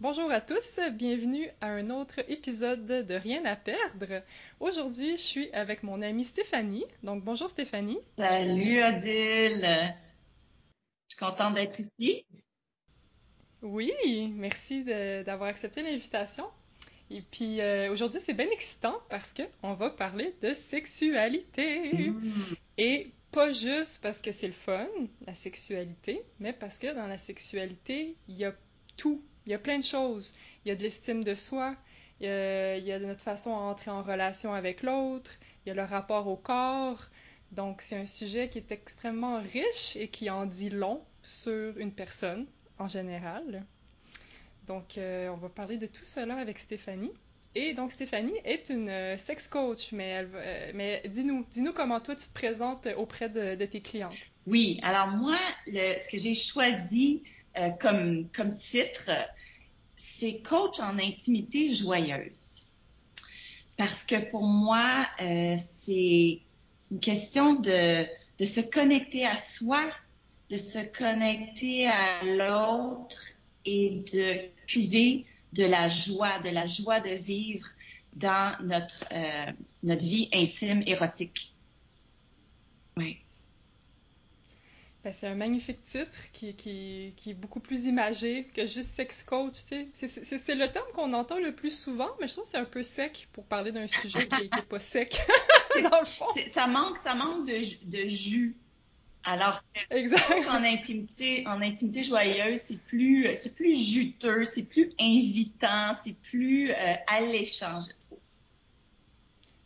Bonjour à tous, bienvenue à un autre épisode de Rien à perdre. Aujourd'hui, je suis avec mon amie Stéphanie. Donc, bonjour Stéphanie. Salut Odile. Je suis contente d'être ici. Oui, merci d'avoir accepté l'invitation. Et puis euh, aujourd'hui, c'est bien excitant parce que on va parler de sexualité. Mm. Et pas juste parce que c'est le fun, la sexualité, mais parce que dans la sexualité, il y a tout il y a plein de choses. Il y a de l'estime de soi, il y, a, de notre façon à entrer en relation avec l'autre, il y a le rapport au corps. Donc, c'est un sujet qui est extrêmement riche et qui en dit long sur une personne en général. Donc, euh, on va parler de tout cela avec Stéphanie. Et donc, Stéphanie est une euh, sex coach, mais, euh, mais dis-nous, dis-nous comment toi tu te présentes auprès de, tes clientes. Oui, alors moi, ce que j'ai choisi comme, comme titre, c'est coach en intimité joyeuse. Parce que pour moi, euh, c'est une question de, se connecter à soi, de se connecter à l'autre et de cuver de la joie, de la joie de vivre dans notre, euh, notre vie intime, érotique. Oui. Ben, c'est un magnifique titre qui, qui, qui, est beaucoup plus imagé que juste sex coach. C'est le terme qu'on entend le plus souvent, mais je trouve que c'est un peu sec pour parler d'un sujet qui n'est pas sec, dans le fond. Ça manque, ça manque de, de jus. Alors que en intimité, en intimité joyeuse, c'est plus, c'est plus juteux, c'est plus invitant, c'est plus euh, alléchant,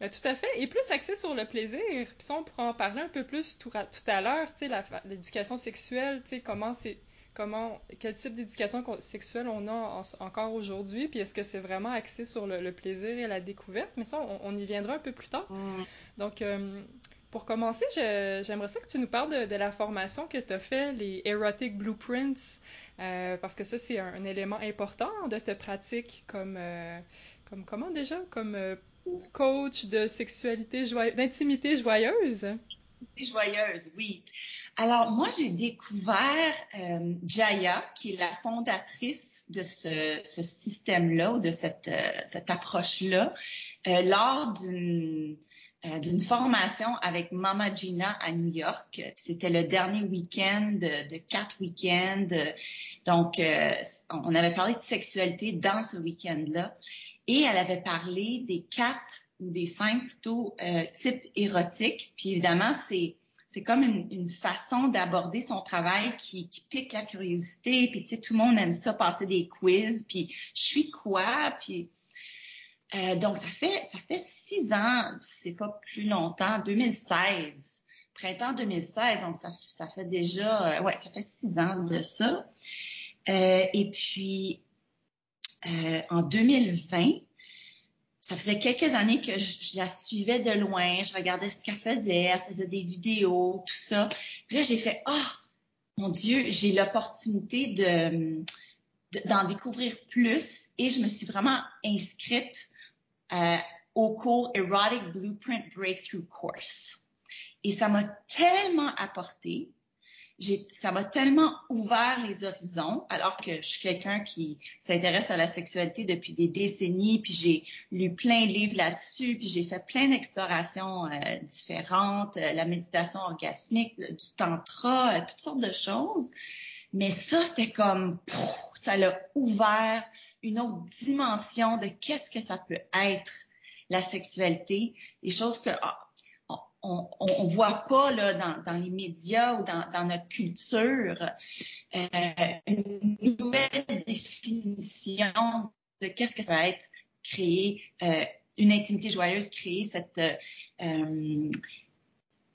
Ben, tout à fait. Et plus axé sur le plaisir. Puis ça, on pourra en parler un peu plus tout, à, l'heure, tu sais, l'éducation sexuelle, tu sais, comment c'est comment quel type d'éducation sexuelle on a encore aujourd'hui, puis est-ce que c'est vraiment axé sur le, plaisir et la découverte, mais ça, on, y viendra un peu plus tard. Mm. Donc, euh, pour commencer, j'aimerais ça que tu nous parles de, la formation que tu as fait, les Erotic Blueprints, euh, parce que ça, c'est un, élément important de ta pratique comme, euh, comme comment déjà, comme coach de sexualité joyeuse, d'intimité joyeuse? Joyeuse, oui. Alors, moi, j'ai découvert euh, Jaya, qui est la fondatrice de ce, système-là ou de cette, euh, approche-là, euh, lors d'une d'une formation avec Mama Gina à New York. C'était le dernier week-end de, quatre week-ends. Donc, on avait parlé de sexualité dans ce week-end-là. Et elle avait parlé des quatre ou des cinq plutôt euh, types érotiques. Puis évidemment, c'est c'est comme une, façon d'aborder son travail qui, pique la curiosité. Puis tu sais, tout le monde aime ça, passer des quiz. Puis je suis quoi? Puis euh, donc ça fait ça fait six ans, c'est pas plus longtemps, 2016, printemps 2016. Donc ça ça fait déjà ouais ça fait six ans de ça. Euh, et puis euh, en 2020, ça faisait quelques années que je, la suivais de loin, je regardais ce qu'elle faisait, elle faisait des vidéos, tout ça. Puis là, j'ai fait, oh, mon Dieu, j'ai l'opportunité de d'en découvrir plus et je me suis vraiment inscrite euh, au cours Erotic Blueprint Breakthrough Course. Et ça m'a tellement apporté ça m'a tellement ouvert les horizons, alors que je suis quelqu'un qui s'intéresse à la sexualité depuis des décennies, puis j'ai lu plein de livres là-dessus, puis j'ai fait plein d'explorations euh, différentes, euh, la méditation orgasmique, du tantra, euh, toutes sortes de choses. Mais ça, c'était comme, ça l'a ouvert une autre dimension de qu'est-ce que ça peut être la sexualité, des choses que on, on, voit pas là dans, les médias ou dans, notre culture euh, une nouvelle définition de qu'est-ce que ça va être créer euh, une intimité joyeuse, créer cette euh,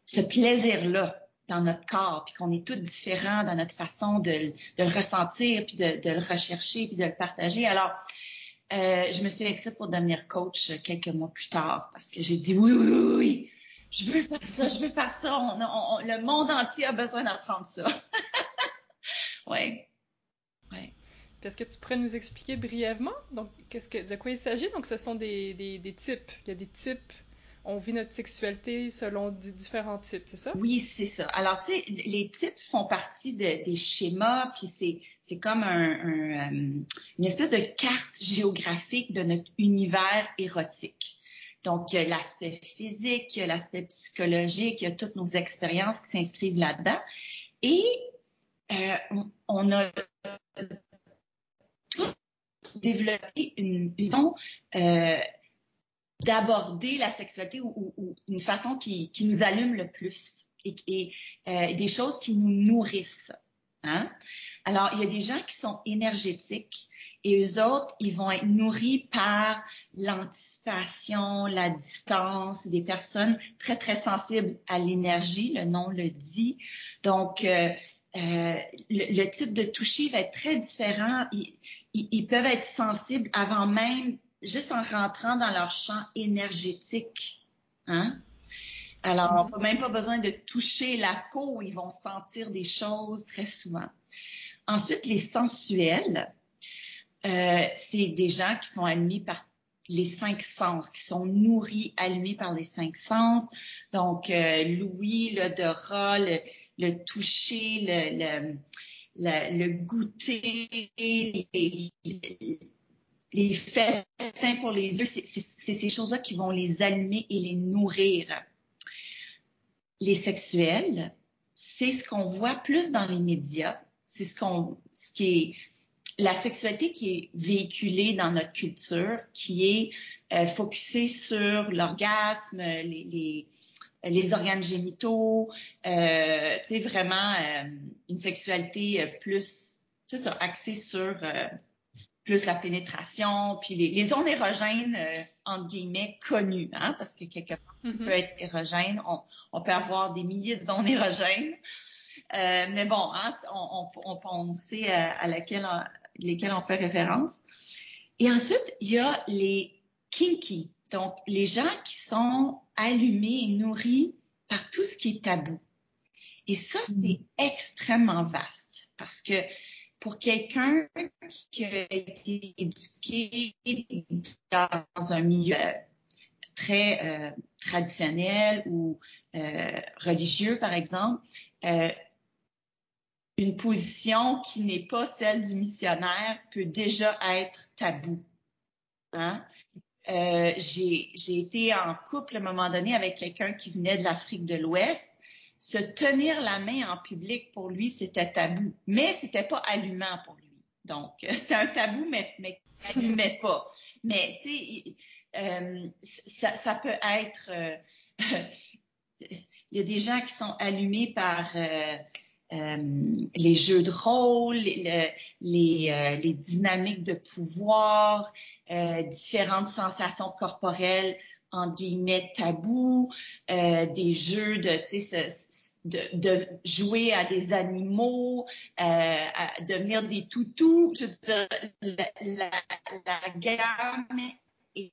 ce plaisir-là dans notre corps, puis qu'on est tous différents dans notre façon de, le ressentir, puis de, de, le rechercher, puis de le partager. Alors, je me suis inscrite pour devenir coach quelques mois plus tard parce que j'ai dit oui, oui, oui, oui je veux faire ça, je veux faire ça. le monde entier a besoin d'apprendre ça. oui. Ouais. Est-ce que tu pourrais nous expliquer brièvement donc qu'est-ce que de quoi il s'agit? Donc ce sont des, des, des, types. Il y a des types on vit notre sexualité selon différents types, c'est ça? Oui, c'est ça. Alors, tu sais, les types font partie des schémas, puis c'est, c'est comme un, un, euh, une espèce de carte géographique de notre univers érotique. Donc, il y a l'aspect physique, il y a l'aspect psychologique, il y a toutes nos expériences qui s'inscrivent là-dedans. Et euh, on a développé une vision euh, d'aborder la sexualité ou, une façon qui, nous allume le plus et, et euh, des choses qui nous nourrissent. Hein? Alors, il y a des gens qui sont énergétiques et eux autres, ils vont être nourris par l'anticipation, la distance, des personnes très, très sensibles à l'énergie, le nom le dit. Donc, euh, euh, le, type de toucher va être très différent. Ils, ils, peuvent être sensibles avant même, juste en rentrant dans leur champ énergétique. Hein? Alors, on n'a même pas besoin de toucher la peau, ils vont sentir des choses très souvent. Ensuite, les sensuels, euh, c'est des gens qui sont allumés par les cinq sens, qui sont nourris, allumés par les cinq sens. Donc, euh, l'ouïe, l'odorat, le, toucher, le, goûter, les, festins pour les yeux, c'est ces choses-là qui vont les allumer et les nourrir. Les sexuels, c'est ce qu'on voit plus dans les médias, c'est ce qui est la sexualité qui est véhiculée dans notre culture, qui est euh, focusée sur l'orgasme, les, les, les, organes génitaux, euh, tu vraiment euh, une sexualité euh, plus, axée sur euh, plus la pénétration, puis les, les zones érogènes, entre guillemets, connues, hein, parce que quelque part, mm-hmm. peut être érogène, on, on, peut avoir des milliers de zones érogènes. mais bon, hein, on, on, on, sait à, à laquelle lesquels on fait référence. Et ensuite, il y a les kinky, donc les gens qui sont allumés et nourris par tout ce qui est tabou. Et ça, mm. c'est extrêmement vaste parce que pour quelqu'un qui a été éduqué dans un milieu très euh, traditionnel ou euh, religieux, par exemple, euh, une position qui n'est pas celle du missionnaire peut déjà être tabou. Hein? Euh, j'ai été en couple à un moment donné avec quelqu'un qui venait de l'Afrique de l'Ouest. Se tenir la main en public pour lui, c'était tabou, mais c'était pas allumant pour lui. Donc, c'était un tabou, mais, mais allumait pas. Mais tu sais, euh, ça, peut être. Euh, il y a des gens qui sont allumés par euh, euh, les jeux de rôle, les, euh, les dynamiques de pouvoir, euh, différentes sensations corporelles en guillemets tabous, des jeux de, tu sais, de, de, jouer à des animaux, à devenir des toutous. Je veux dire, la, la, la gamme est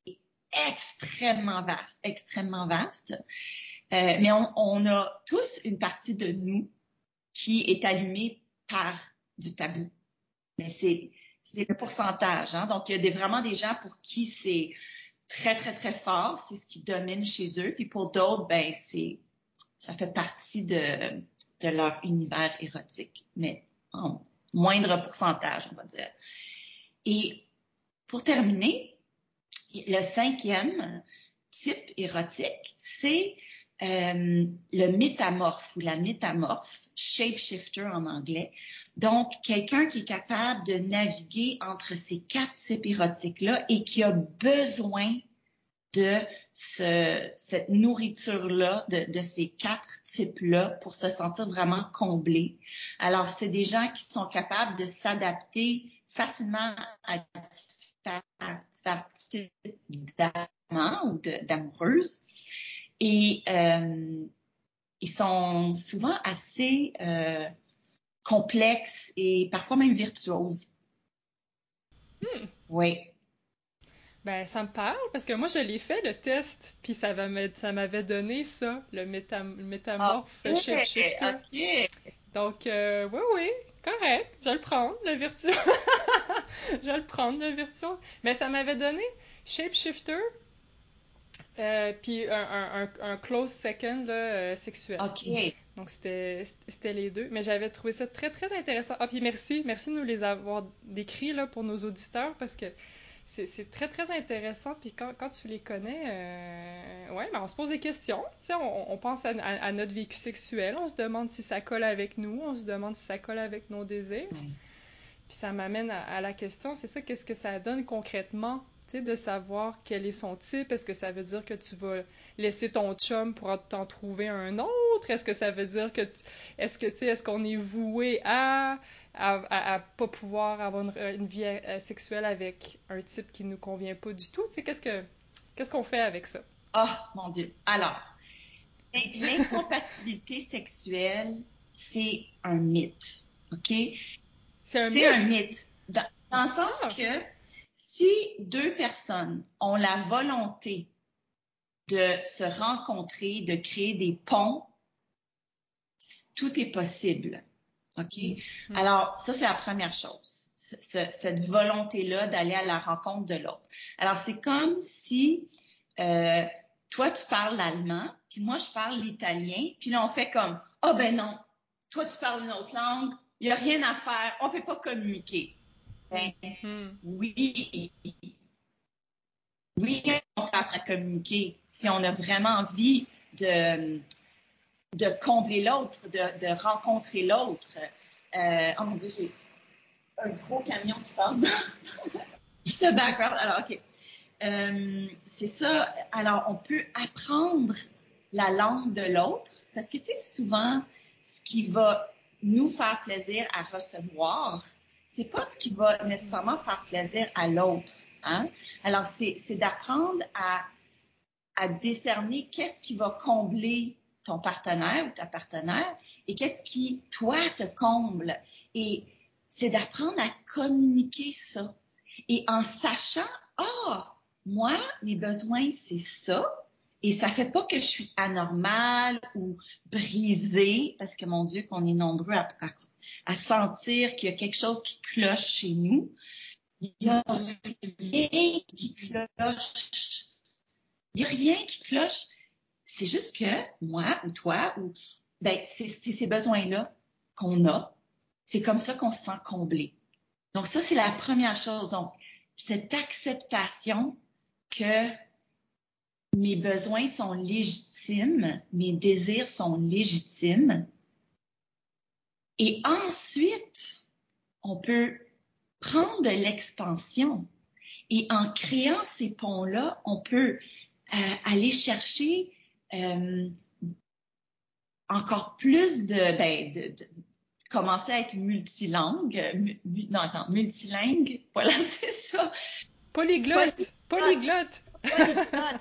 extrêmement vaste, extrêmement vaste. mais on, on, a tous une partie de nous qui est allumé par du tabou. Mais c'est le pourcentage. Hein? Donc, il y a vraiment des gens pour qui c'est très, très, très fort. C'est ce qui domine chez eux. Puis pour d'autres, ben, c'est ça fait partie de, de leur univers érotique, mais en moindre pourcentage, on va dire. Et pour terminer, le cinquième type érotique, c'est euh, le métamorphe ou la métamorphe, shapeshifter en anglais. Donc, quelqu'un qui est capable de naviguer entre ces quatre types érotiques-là et qui a besoin de ce, cette nourriture-là, de, de, ces quatre types-là pour se sentir vraiment comblé. Alors, c'est des gens qui sont capables de s'adapter facilement à différents types d'amants ou d'amoureuses et euh, ils sont souvent assez euh, complexes et parfois même virtuoses. Hmm. Oui. Ben, ça me parle parce que moi, je l'ai fait, le test, puis ça m'avait donné ça, le, métamorphe okay, shifter. Donc, euh, oui, oui, correct, je vais le prendre, le virtuose. je vais le prendre, le virtuose. Mais ça m'avait donné shapeshifter, Euh, puis un, un, close second là, euh, sexuel. Donc c'était les deux. Mais j'avais trouvé ça très, très intéressant. Ah, puis merci, merci de nous les avoir décrits là, pour nos auditeurs parce que c'est très, très intéressant. Puis quand, quand tu les connais, euh, ouais, ben on se pose des questions. On, on pense à, notre vécu sexuel, on se demande si ça colle avec nous, on se demande si ça colle avec nos désirs. Puis ça m'amène à, la question, c'est ça, qu'est-ce que ça donne concrètement de savoir quel est son type. Est-ce que ça veut dire que tu vas laisser ton chum pour t'en trouver un autre? Est-ce que ça veut dire que est-ce que tu est-ce qu'on est voué à, à, pas pouvoir avoir une, vie euh, sexuelle avec un type qui nous convient pas du tout? qu'est-ce que qu'est-ce qu'on fait avec ça? Oh mon Dieu. Alors, l'incompatibilité sexuelle, c'est un mythe. OK? C'est un, mythe? Dans, le sens ah. que si deux personnes ont la volonté de se rencontrer, de créer des ponts, tout est possible. OK? Mm-hmm. Alors, ça, c'est la première chose. cette volonté-là d'aller à la rencontre de l'autre. Alors, c'est comme si euh, toi, tu parles l'allemand, puis moi, je parle l'italien, puis là, on fait comme, ah oh, ben non, toi, tu parles une autre langue, il n'y a rien à faire, on ne peut pas communiquer. Ben, mm-hmm. Oui. Oui, on peut apprendre à communiquer si on a vraiment envie de, de combler l'autre, de, de, rencontrer l'autre. Euh, oh mon Dieu, j'ai un gros camion qui passe dans le background. Alors, OK. Euh, c'est ça. Alors, on peut apprendre la langue de l'autre parce que, tu sais, souvent, ce qui va nous faire plaisir à recevoir, c'est pas ce qui va nécessairement faire plaisir à l'autre. Hein? Alors, c'est d'apprendre à, à décerner qu'est-ce qui va combler ton partenaire ou ta partenaire et qu'est-ce qui, toi, te comble. Et c'est d'apprendre à communiquer ça. Et en sachant, ah, moi, mes besoins, c'est ça. Et ça fait pas que je suis anormale ou brisée, parce que mon Dieu, qu'on est nombreux à, sentir qu'il y a quelque chose qui cloche chez nous. Il n'y a rien qui cloche. Il n'y a rien qui cloche. C'est juste que moi ou toi, ou ben, c'est ces besoins-là qu'on a. C'est comme ça qu'on se sent comblé. Donc ça, c'est la première chose. Donc, cette acceptation que mes besoins sont légitimes, mes désirs sont légitimes, et ensuite, on peut prendre de l'expansion. Et en créant ces ponts-là, on peut euh, aller chercher euh, encore plus de, ben, de, de, commencer à être multilingue. non, attends, multilingue. Voilà, c'est ça. Polyglotte. Polyglotte.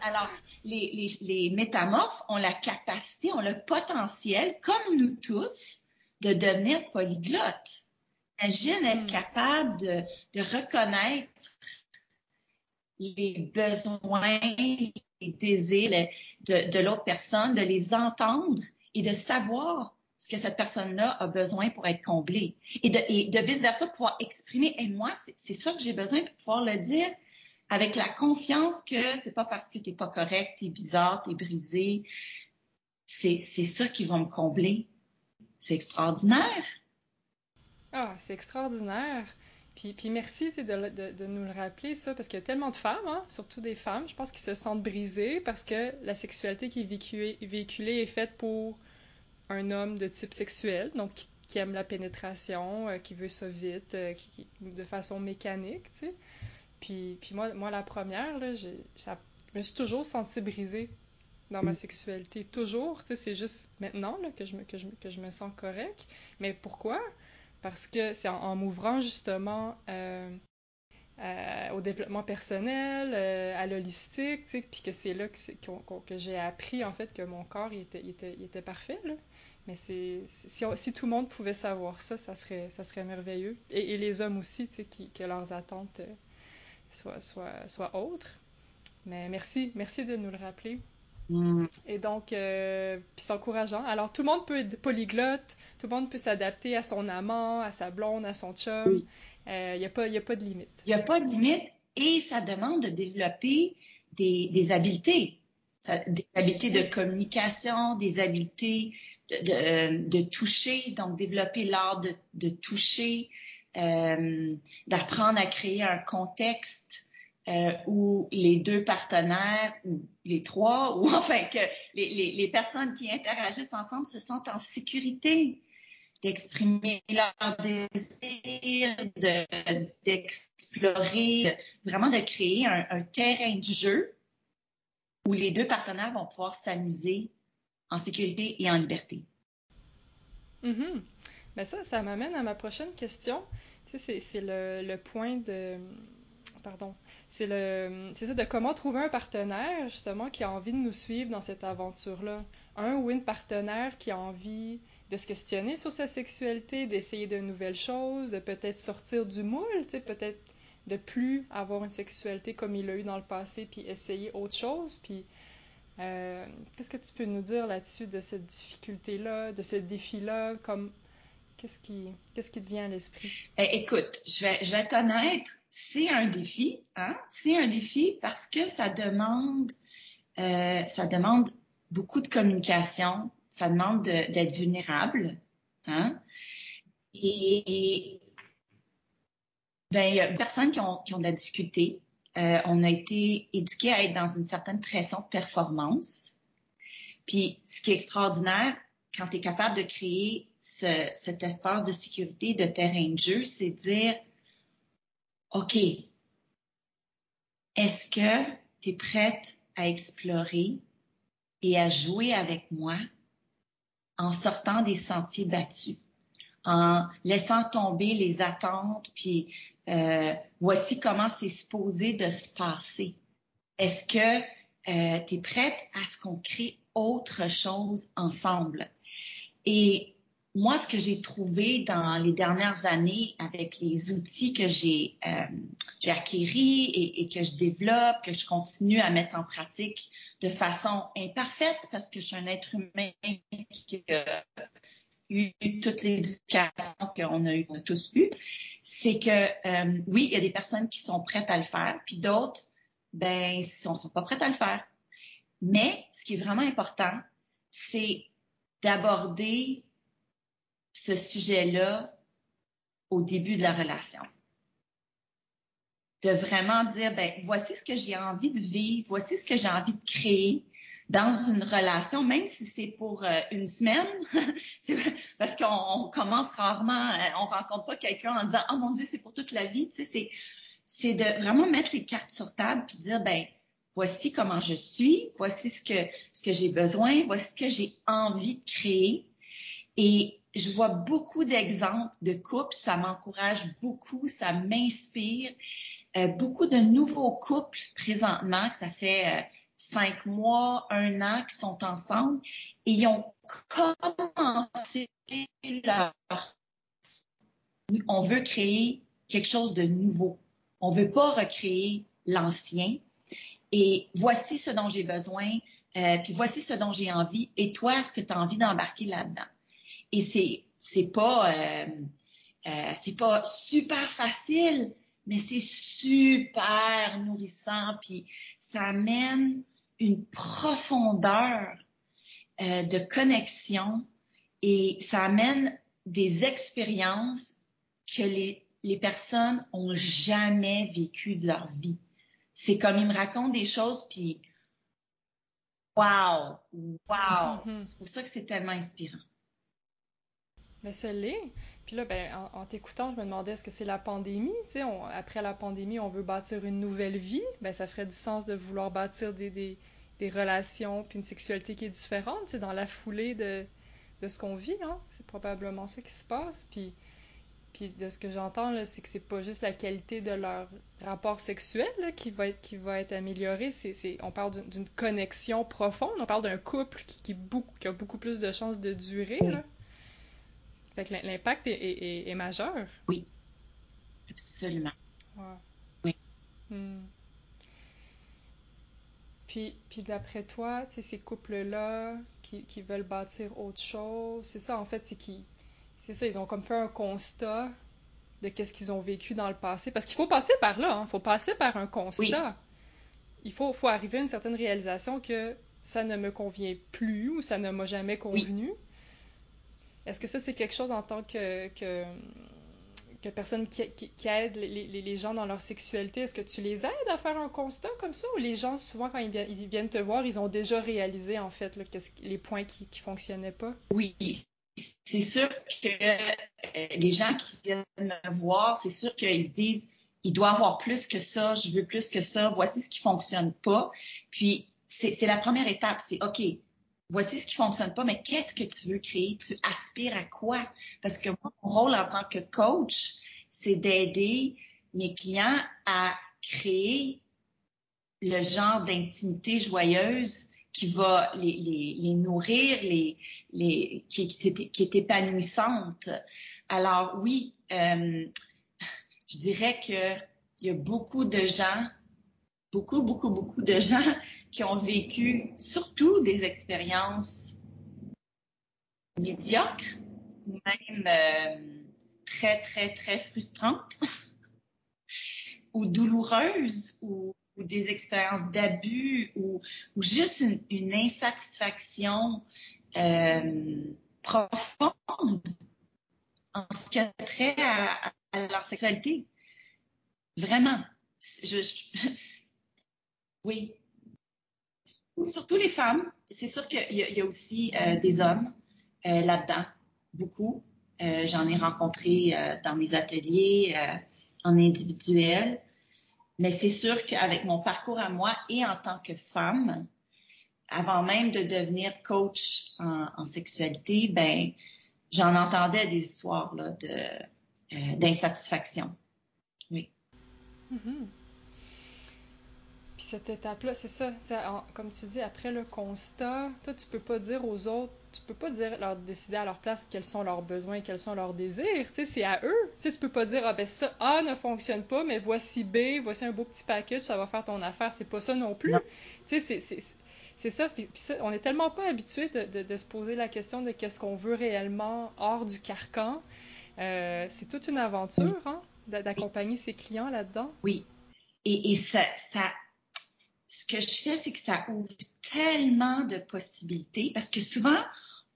Alors, les, les, les métamorphes ont la capacité, ont le potentiel, comme nous tous, de devenir polyglotte. Imagine être hmm. capable de, de reconnaître les besoins, les désirs de, de l'autre personne, de les entendre et de savoir ce que cette personne-là a besoin pour être comblée. Et de, et de vice-versa, pouvoir exprimer, et moi, c'est ça que j'ai besoin pour pouvoir le dire avec la confiance que c'est pas parce que t'es pas correct, t'es bizarre, t'es brisé. C'est ça qui va me combler. C'est extraordinaire. Ah, c'est extraordinaire. Puis, puis merci de, de, nous le rappeler, ça, parce qu'il y a tellement de femmes, hein, surtout des femmes, je pense, qui se sentent brisées parce que la sexualité qui est véhiculée, est faite pour un homme de type sexuel, donc qui, aime la pénétration, euh, qui veut ça vite, euh, de façon mécanique, tu sais. Puis, puis moi, moi, la première, là, je me suis toujours sentie brisée dans ma mm. sexualité. Toujours, tu sais, c'est juste maintenant là, que, je me, que, je, que je me sens correct. Mais pourquoi? Parce que c'est en, m'ouvrant justement euh, euh, au développement personnel, euh, à l'holistique, tu sais, puis que c'est là que, que j'ai appris en fait que mon corps il était, il était, il était parfait. Là. Mais c'est si, si, tout le monde pouvait savoir ça, ça serait, ça serait merveilleux. Et, et les hommes aussi, tu sais, qui, que leurs attentes soient, soient, soient autres. Mais merci, merci de nous le rappeler. Mm. Et donc, euh, puis c'est encourageant. Alors, tout le monde peut être polyglotte, tout le monde peut s'adapter à son amant, à sa blonde, à son chum. Il n'y euh, a, pas, a pas de limite. Il n'y a pas de limite et ça demande de développer des, des habiletés. des habiletés de communication, des habiletés de, de, toucher, donc développer l'art de, de, toucher, euh, d'apprendre à créer un contexte euh, où les deux partenaires ou les trois, ou enfin que les, les, personnes qui interagissent ensemble se sentent en sécurité d'exprimer leur désir, d'explorer, vraiment de créer un, terrain de jeu où les deux partenaires vont pouvoir s'amuser en sécurité et en liberté. Mm ça, ça m'amène à ma prochaine question. Tu sais, c'est le, le, point de... Pardon. C'est le, c'est ça, de comment trouver un partenaire, justement, qui a envie de nous suivre dans cette aventure-là. Un ou une partenaire qui a envie de se questionner sur sa sexualité, d'essayer de nouvelles choses, de peut-être sortir du moule, tu sais, peut-être de plus avoir une sexualité comme il l'a eu dans le passé, puis essayer autre chose. Puis, euh, qu'est-ce que tu peux nous dire là-dessus de cette difficulté-là, de ce défi-là, comme qu'est-ce qui, te vient à l'esprit? Ben, Écoute, je vais, je vais être honnête, c'est un défi, hein? C'est un défi parce que ça demande, euh, ça demande beaucoup de communication, ça demande d'être vulnérable, hein? Et, ben, il y a personnes qui ont, qui ont de la difficulté. Euh, on a été éduqués à être dans une certaine pression de performance. Puis, ce qui est extraordinaire, quand tu es capable de créer ce, cet espace de sécurité, de terrain de jeu, c'est dire, OK, est-ce que tu es prête à explorer et à jouer avec moi en sortant des sentiers battus? en laissant tomber les attentes, puis euh, voici comment c'est supposé de se passer. Est-ce que euh, tu es prête à ce qu'on crée autre chose ensemble? Et moi, ce que j'ai trouvé dans les dernières années avec les outils que j'ai euh, acquéris et, que je développe, que je continue à mettre en pratique de façon imparfaite parce que je suis un être humain qui, euh, eu toute l'éducation qu'on a, a tous eu, c'est que euh, oui, il y a des personnes qui sont prêtes à le faire, puis d'autres, ben, sont, sont pas prêtes à le faire. Mais ce qui est vraiment important, c'est d'aborder ce sujet-là au début de la relation. De vraiment dire, ben, voici ce que j'ai envie de vivre, voici ce que j'ai envie de créer, dans une relation, même si c'est pour euh, une semaine, parce qu'on commence rarement, euh, on rencontre pas quelqu'un en disant oh mon Dieu c'est pour toute la vie, tu sais, c'est de vraiment mettre les cartes sur table puis dire ben voici comment je suis, voici ce que ce que j'ai besoin, voici ce que j'ai envie de créer et je vois beaucoup d'exemples de couples, ça m'encourage beaucoup, ça m'inspire. Euh, beaucoup de nouveaux couples présentement, que ça fait cinq mois, un an qui sont ensemble et ils ont commencé leur... On veut créer quelque chose de nouveau. On veut pas recréer l'ancien. Et voici ce dont j'ai besoin, euh, puis voici ce dont j'ai envie. Et toi, est-ce que tu as envie d'embarquer là-dedans? Et c'est c'est pas euh, euh, c'est pas super facile, mais c'est super nourrissant. Puis ça amène une profondeur euh, de connexion et ça amène des expériences que les, les personnes ont jamais vécues de leur vie. C'est comme ils me racontent des choses puis wow, wow. Mm-hmm. C'est pour ça que c'est tellement inspirant. Mais ça l'est. Puis là, ben, en, t'écoutant, je me demandais est-ce que c'est la pandémie? Sais, après la pandémie, on veut bâtir une nouvelle vie. Ben, ça ferait du sens de vouloir bâtir des, des, relations puis une sexualité qui est différente. Dans la foulée de, de ce qu'on vit. Hein? C'est probablement ça qui se passe. Puis, puis de ce que j'entends, c'est que c'est pas juste la qualité de leur rapport sexuel là, qui, va être, qui va être améliorée. C'est, on parle d'une connexion profonde. On parle d'un couple qui, qui a beaucoup plus de chances de durer. Là. Fait que l'impact est, est, majeur. Oui, absolument. Oui. Hmm. Puis, puis d'après toi, ces couples-là qui, qui, veulent bâtir autre chose, c'est ça en fait, c'est qui, c'est ça, ils ont comme fait un constat de qu'est-ce qu'ils ont vécu dans le passé, parce qu'il faut passer par là, il hein, faut passer par un constat. Il faut, faut arriver à une certaine réalisation que ça ne me convient plus ou ça ne m'a jamais convenu. Est-ce que ça, c'est quelque chose en tant que, que, personne qui, aide les, gens dans leur sexualité? Est-ce que tu les aides à faire un constat comme ça? Ou les gens, souvent, quand ils viennent, te voir, ils ont déjà réalisé, en fait, les points qui ne fonctionnaient pas? Oui. C'est sûr que euh, les gens qui viennent me voir, c'est sûr qu'ils se disent, il doit avoir plus que ça, je veux plus que ça, voici ce qui fonctionne pas. Puis, c'est la première étape, c'est OK, voici ce qui fonctionne pas, mais qu'est-ce que tu veux créer? Tu aspires à quoi? Parce que mon rôle en tant que coach, c'est d'aider mes clients à créer le genre d'intimité joyeuse qui va les, nourrir, qui, est épanouissante. Alors oui, euh, je dirais qu'il y a beaucoup de gens, beaucoup, beaucoup, beaucoup de gens qui ont vécu surtout des expériences médiocres, même euh, très, très, très frustrantes ou douloureuses ou, des expériences d'abus ou, juste une, insatisfaction euh, profonde en ce qui a trait à, leur sexualité. Vraiment. oui, Surtout les femmes. C'est sûr qu'il y, a aussi euh, des hommes euh, là-dedans, beaucoup. Euh, j'en ai rencontré dans mes ateliers en individuel. Mais c'est sûr qu'avec mon parcours à moi et en tant que femme, avant même de devenir coach en, sexualité, ben j'en entendais des histoires de d'insatisfaction. Oui. Mm-hmm cette étape-là, c'est ça. comme tu dis, après le constat, toi, tu peux pas dire aux autres, tu peux pas dire leur décider à leur place quels sont leurs besoins, quels sont leurs désirs. Tu sais, c'est à eux. Tu sais, tu peux pas dire ah ben ça A ne fonctionne pas, mais voici B, voici un beau petit package, ça va faire ton affaire. C'est pas ça non plus. Tu sais, c'est ça, on est tellement pas habitué de, se poser la question de qu'est-ce qu'on veut réellement hors du carcan. Euh, c'est toute une aventure, hein, d'accompagner ses clients là-dedans. Oui. Et, et ça, ça ce que je fais, c'est que ça ouvre tellement de possibilités parce que souvent,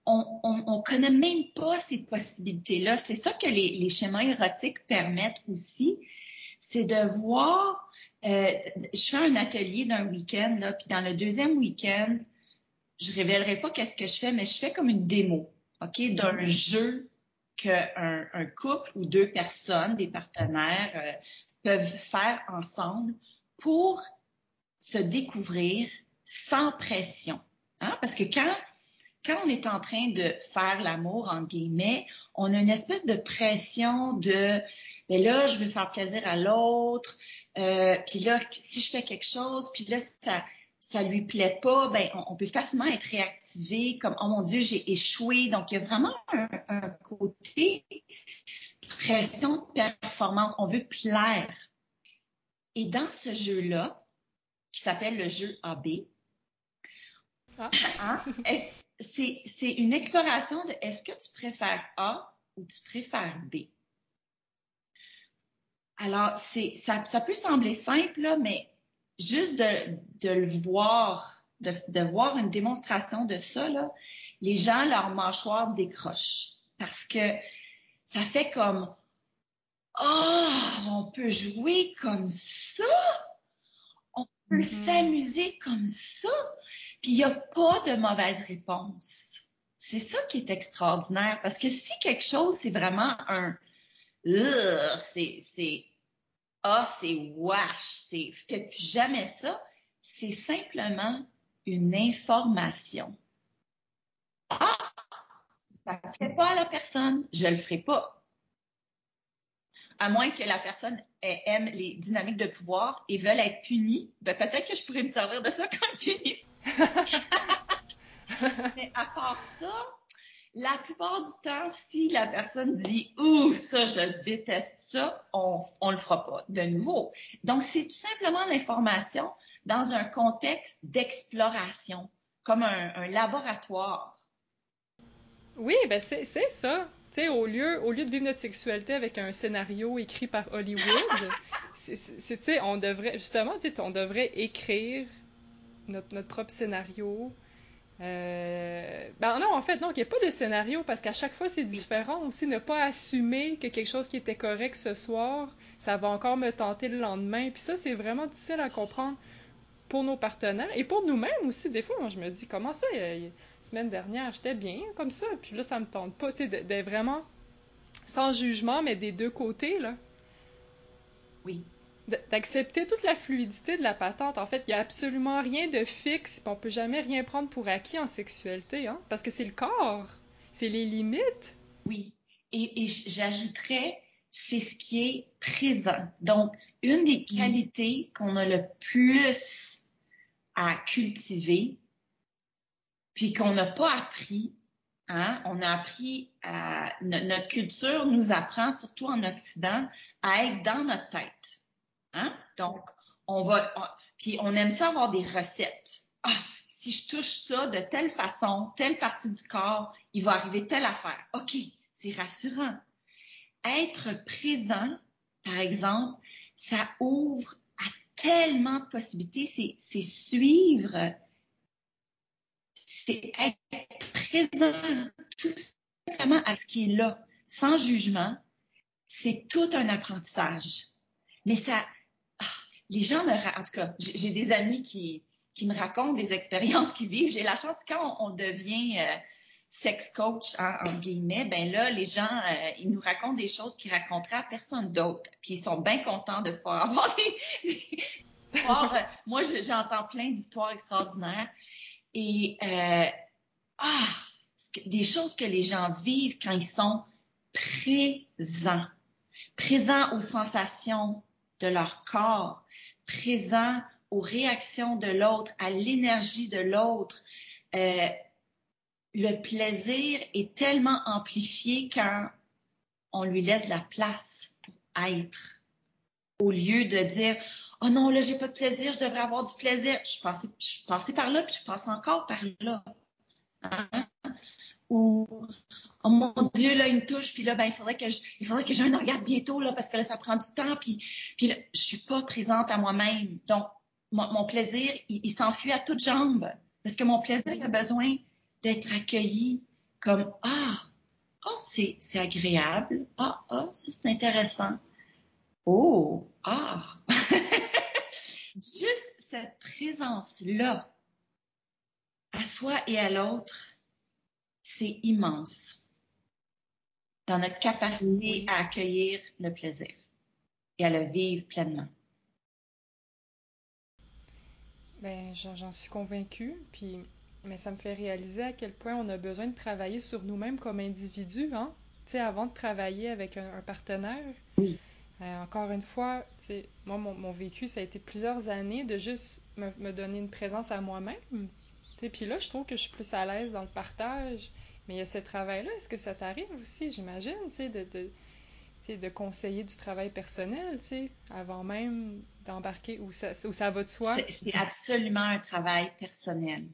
on, on, connaît même pas ces possibilités-là. C'est ça que les, schémas érotiques permettent aussi, c'est de voir. Euh, je fais un atelier d'un week-end là, puis dans le deuxième week-end, je révélerai pas qu'est-ce que je fais, mais je fais comme une démo, ok, d'un jeu qu'un un couple ou deux personnes, des partenaires, euh, peuvent faire ensemble pour se découvrir sans pression. Hein? Parce que quand, quand on est en train de faire l'amour, entre guillemets, on a une espèce de pression de, ben là, je veux faire plaisir à l'autre, euh, puis là, si je fais quelque chose, puis là, ça, ça lui plaît pas, ben on, peut facilement être réactivé comme oh mon Dieu j'ai échoué. Donc il y a vraiment un, côté pression performance. On veut plaire. Et dans ce jeu-là, qui s'appelle le jeu AB. Ah. Hein? C'est une exploration de est-ce que tu préfères A ou tu préfères B? Alors, ça, ça peut sembler simple, mais juste de, de le voir, de, de, voir une démonstration de ça, là, les gens, leur mâchoire décroche. Parce que ça fait comme, oh, on peut jouer comme ça peut mm-hmm. s'amuser comme ça, puis il n'y a pas de mauvaise réponse. C'est ça qui est extraordinaire, parce que si quelque chose, c'est vraiment un c'est c'est ah c'est wash, c'est fais plus jamais ça, c'est simplement une information. Ah, ça ne plaît pas à la personne, je le ferai pas à moins que la personne aime les dynamiques de pouvoir et veuille être punie, ben peut-être que je pourrais me servir de ça comme punisseur. Mais à part ça, la plupart du temps, si la personne dit Ouh, ça, je déteste ça, on ne le fera pas de nouveau. Donc, c'est tout simplement l'information dans un contexte d'exploration, comme un, laboratoire. Oui, ben c'est ça au lieu, au lieu de vivre notre sexualité avec un scénario écrit par Hollywood, c'est, on devrait, justement, on devrait écrire notre, notre propre scénario. Euh, ben non, en fait, non, qu'il n'y ait pas de scénario parce qu'à chaque fois c'est différent aussi. Ne pas assumer que quelque chose qui était correct ce soir, ça va encore me tenter le lendemain. Puis ça, c'est vraiment difficile à comprendre pour nos partenaires et pour nous-mêmes aussi. Des fois, moi, je me dis, comment ça, semaine dernière, j'étais bien comme ça, puis là, ça me tente pas, tu sais, d'être vraiment sans jugement, mais des deux côtés, là. Oui. D'accepter toute la fluidité de la patente. En fait, il n'y a absolument rien de fixe, puis on peut jamais rien prendre pour acquis en sexualité, hein, parce que c'est le corps, c'est les limites. Oui. Et, et j'ajouterais, c'est ce qui est présent. Donc, une des qualités qu'on a le plus à cultiver, puis qu'on n'a pas appris, hein, on a appris à, notre culture nous apprend, surtout en Occident, à être dans notre tête. Hein? Donc, on va, on aime ça avoir des recettes. Ah, si je touche ça de telle façon, telle partie du corps, il va arriver telle affaire. OK, c'est rassurant. Être présent, par exemple, ça ouvre à tellement de possibilités. C'est suivre, c'est être présent tout simplement à ce qui est là, sans jugement. C'est tout un apprentissage. Mais ça, ah, les gens me, en tout cas, j'ai des amis qui, qui me racontent des expériences qu'ils vivent. J'ai la chance quand on, devient euh, sex coach, en guillemets, ben là, les gens, euh, ils nous racontent des choses qu'ils raconteraient à personne d'autre. Puis ils sont bien contents de pouvoir avoir des... Moi, j'entends plein d'histoires extraordinaires. Et euh, ah, des choses que les gens vivent quand ils sont présents. Présents aux sensations de leur corps, présents aux réactions de l'autre, à l'énergie de l'autre. Euh, le plaisir est tellement amplifié quand on lui laisse la place pour être. Au lieu de dire, oh non, là, j'ai pas de plaisir, je devrais avoir du plaisir. Je suis passée, je suis passée par là, puis je passe encore par là. Hein? Ou, oh mon Dieu, là, me touche, puis là, ben, il faudrait que je, il faudrait que un orgasme bientôt, là, parce que là, ça prend du temps, puis, puis là, je suis pas présente à moi-même. Donc, mon, plaisir, il, s'enfuit à toutes jambes. Parce que mon plaisir, il a besoin d'être accueilli comme ah oh c'est c'est agréable ah ah ça c'est intéressant oh ah juste cette présence là à soi et à l'autre c'est immense dans notre capacité à accueillir le plaisir et à le vivre pleinement. Ben, j'en suis convaincue. Puis mais ça me fait réaliser à quel point on a besoin de travailler sur nous-mêmes comme individus, hein? Tu sais, avant de travailler avec un, partenaire. Oui. Euh, encore une fois, moi, mon, vécu, ça a été plusieurs années de juste me, donner une présence à moi-même. Puis là, je trouve que je suis plus à l'aise dans le partage. Mais il y a ce travail-là. Est-ce que ça t'arrive aussi, j'imagine, de, conseiller du travail personnel, avant même d'embarquer où où ça va de soi? C'est absolument un travail personnel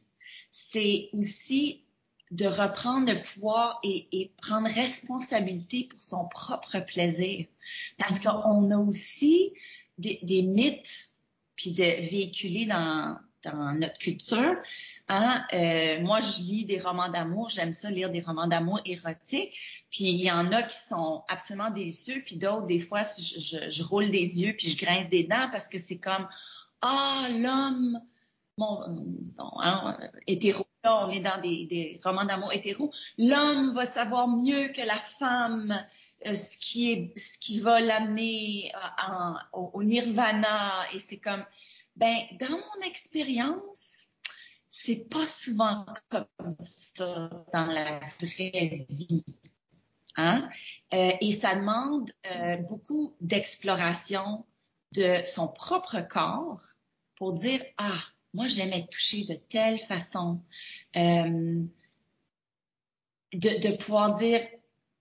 c'est aussi de reprendre le pouvoir et, prendre responsabilité pour son propre plaisir. Parce qu'on a aussi des, mythes puis de véhiculés dans, notre culture. Hein? Euh, moi, je lis des romans d'amour. J'aime ça lire des romans d'amour érotiques. Puis il y en a qui sont absolument délicieux. Puis d'autres, des fois, je, roule des yeux puis je grince des dents parce que c'est comme ah l'homme bon, hein, hétéro, là, on est dans des, romans d'amour hétéro, l'homme va savoir mieux que la femme euh, ce qui va l'amener au, au, nirvana. Et c'est comme, ben, dans mon expérience, c'est pas souvent comme ça dans la vraie vie. Hein? Euh, et ça demande euh, beaucoup d'exploration de son propre corps pour dire, ah, moi, j'aimais être toucher de telle façon. Euh, de, pouvoir dire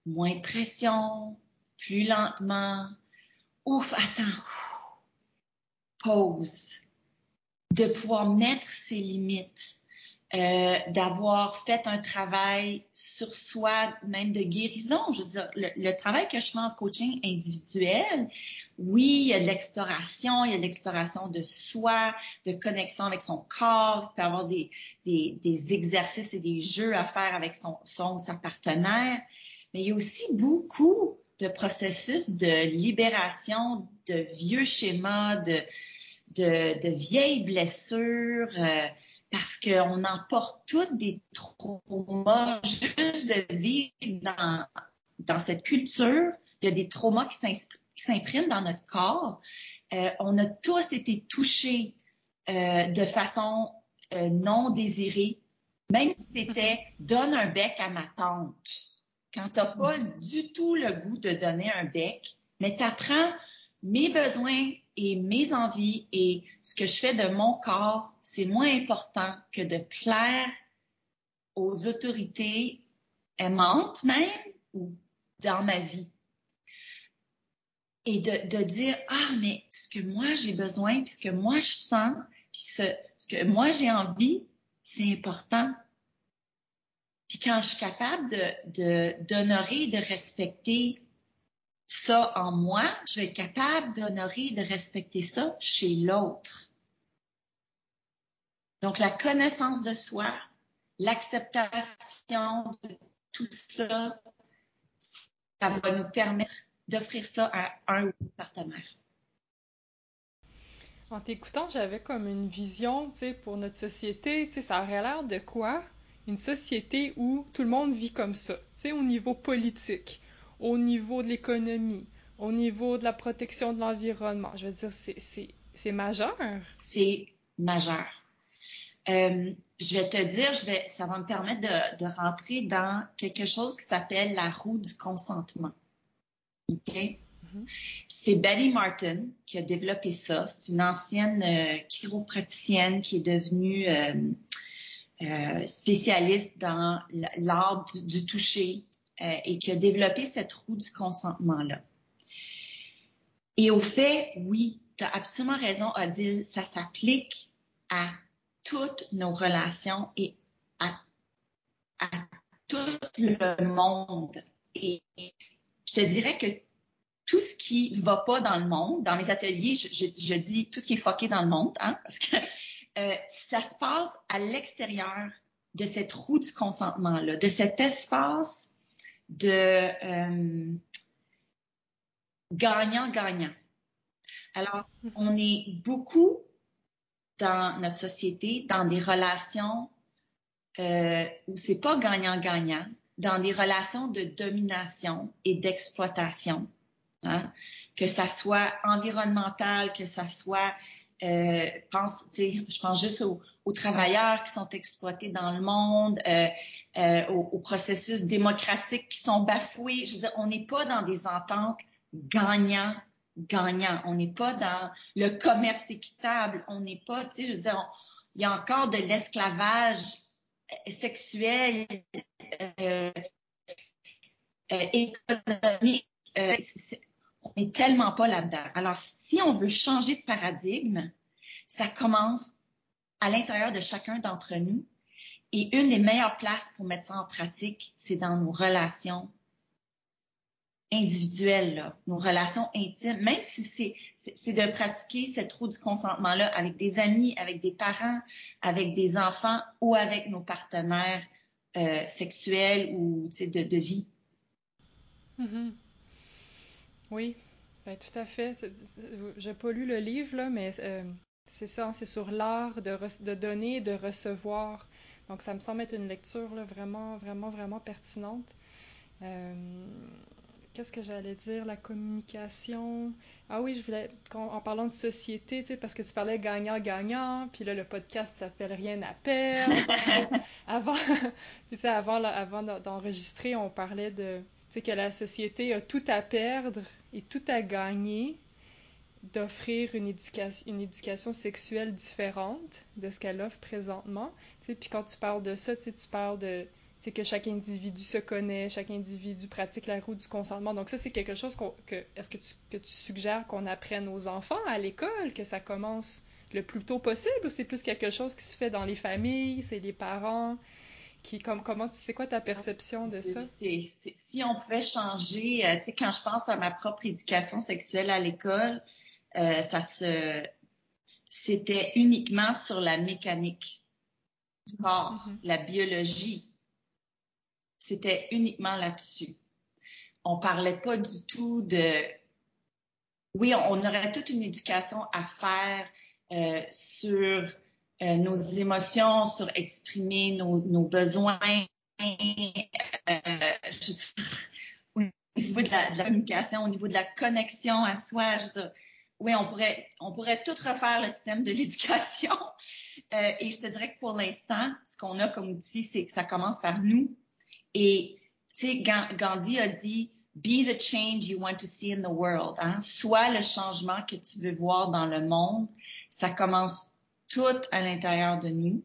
moins de pression, plus lentement. Ouf, attends. Pause. De pouvoir mettre ses limites. Euh, d'avoir fait un travail sur soi, même de guérison. Je veux dire, le, travail que je fais en coaching individuel, oui, il y a de l'exploration, il y a de l'exploration de soi, de connexion avec son corps, il peut avoir des, des, exercices et des jeux à faire avec son, son sa partenaire, mais il y a aussi beaucoup de processus de libération de vieux schémas, de, de, de vieilles blessures. Euh, parce qu'on emporte toutes des traumas juste de vivre dans, dans cette culture. Il y a des traumas qui s'impriment dans notre corps. Euh, on a tous été touchés euh, de façon euh, non désirée, même si c'était donne un bec à ma tante. Quand tu n'as pas du tout le goût de donner un bec, mais tu apprends mes besoins et mes envies et ce que je fais de mon corps, c'est moins important que de plaire aux autorités aimantes même ou dans ma vie. Et de, de dire, ah, mais ce que moi j'ai besoin, puis ce que moi je sens, puis ce, ce que moi j'ai envie, c'est important. Puis quand je suis capable de, d'honorer, de respecter ça en moi, je vais être capable d'honorer, de respecter ça chez l'autre. Donc, la connaissance de soi, l'acceptation de tout ça, ça va nous permettre d'offrir ça à un ou une partenaire. En t'écoutant, j'avais comme une vision, pour notre société, ça aurait l'air de quoi? Une société où tout le monde vit comme ça, au niveau politique au niveau de l'économie, au niveau de la protection de l'environnement. Je veux dire, c'est majeur. C'est majeur. Euh, je vais te dire, je vais, ça va me permettre de, de rentrer dans quelque chose qui s'appelle la roue du consentement. OK? Mm-hmm. C'est Betty Martin qui a développé ça. C'est une ancienne euh, chiropraticienne qui est devenue euh, euh spécialiste dans l'art du, du, toucher, euh, et qui a développé cette roue du consentement-là. Et au fait, oui, tu as absolument raison, Odile, ça s'applique à toutes nos relations et à, tout le monde. Et je te dirais que tout ce qui va pas dans le monde, dans mes ateliers, je dis tout ce qui est foqué dans le monde, hein, parce que euh, ça se passe à l'extérieur de cette roue du consentement-là, de cet espace de euh, gagnant-gagnant. Alors, mm-hmm. on est beaucoup dans notre société, dans des relations euh, où c'est pas gagnant-gagnant, dans des relations de domination et d'exploitation, hein? que ça soit environnemental, que ça soit, euh, je pense juste au, aux travailleurs qui sont exploités dans le monde, euh, euh, aux, processus démocratiques qui sont bafoués. Je veux dire, on n'est pas dans des ententes gagnant-gagnant. On n'est pas dans le commerce équitable. On n'est pas, tu sais, je veux dire, il y a encore de l'esclavage sexuel, économique. On n'est tellement pas là-dedans. Alors, si on veut changer de paradigme, ça commence à l'intérieur de chacun d'entre nous. Et une des meilleures places pour mettre ça en pratique, c'est dans nos relations individuelles, nos relations intimes, même si c'est de pratiquer cette roue du consentement-là avec des amis, avec des parents, avec des enfants ou avec nos partenaires euh, sexuels ou de, vie. Mm-hmm. Oui, ben, tout à fait. Je n'ai pas lu le livre, là, mais euh, c'est ça, c'est sur l'art de, de, donner et de recevoir. Donc, ça me semble être une lecture là, vraiment, vraiment, vraiment pertinente. Euh, Qu'est-ce que j'allais dire? La communication. Ah oui, je voulais, en parlant de société, tu sais, parce que tu parlais gagnant-gagnant, puis là, le podcast s'appelle Rien à perdre. avant, tu sais, avant, avant d'enregistrer, on parlait de, sais, que la société a tout à perdre et tout à gagner d'offrir une éducation, sexuelle différente de ce qu'elle offre présentement. Puis quand tu parles de ça, tu parles de que chaque individu se connaît, chaque individu pratique la route du consentement. Donc ça, c'est quelque chose que est-ce que tu, que tu suggères qu'on apprenne aux enfants à l'école, que ça commence le plus tôt possible ou c'est plus quelque chose qui se fait dans les familles, c'est les parents? Qui comme comment sais quoi ta perception de ça? Si on pouvait changer, euh, tu sais quand je pense à ma propre éducation sexuelle à l'école, euh, ça se c'était uniquement sur la mécanique du corps, mm-hmm. la biologie. C'était uniquement là-dessus. On parlait pas du tout de oui, on, aurait toute une éducation à faire euh, sur euh, nos émotions, sur exprimer nos, besoins, euh, au niveau de la, communication, au niveau de la connexion à soi. Je oui, on pourrait, on pourrait tout refaire le système de l'éducation. et je te dirais que pour l'instant, ce qu'on a comme outil, c'est que ça commence par nous. Et tu sais, Gandhi a dit Be the change you want to see in the world. Hein? Sois le changement que tu veux voir dans le monde. Ça commence tout à l'intérieur de nous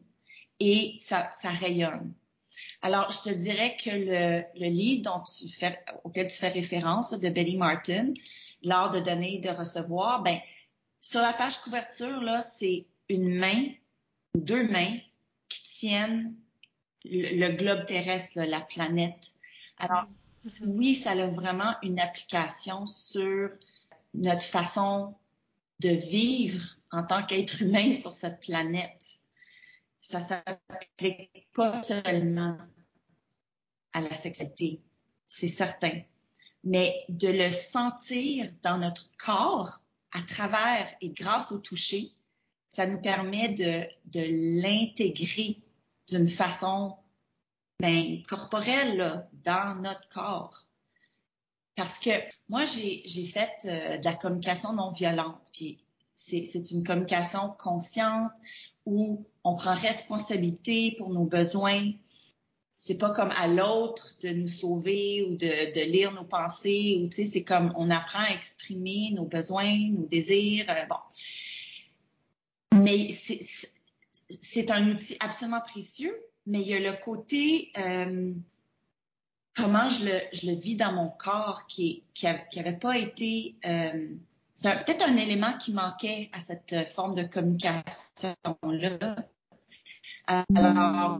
et ça, rayonne. Alors, je te dirais que le, livre auquel tu fais référence, de Betty Martin, l'art de donner et de recevoir, ben, sur la page couverture, là, c'est une main, deux mains qui tiennent le, globe terrestre, la planète. Alors, oui, ça a vraiment une application sur notre façon de vivre en tant qu'être humain sur cette planète. Ça s'applique pas seulement à la sexualité, c'est certain, mais de le sentir dans notre corps à travers et grâce au toucher, ça nous permet de, de l'intégrer d'une façon ben, corporelle dans notre corps. Parce que moi, j'ai fait euh, de la communication non violente. Puis c'est une communication consciente où on prend responsabilité pour nos besoins. C'est pas comme à l'autre de nous sauver ou de, de lire nos pensées. Ou tu sais, c'est comme on apprend à exprimer nos besoins, nos désirs. Euh, bon. Mais c'est un outil absolument précieux mais il y a le côté euh, comment je le, je le, vis dans mon corps qui qui, avait pas été euh, c'est peut-être un élément qui manquait à cette forme de communication là. Alors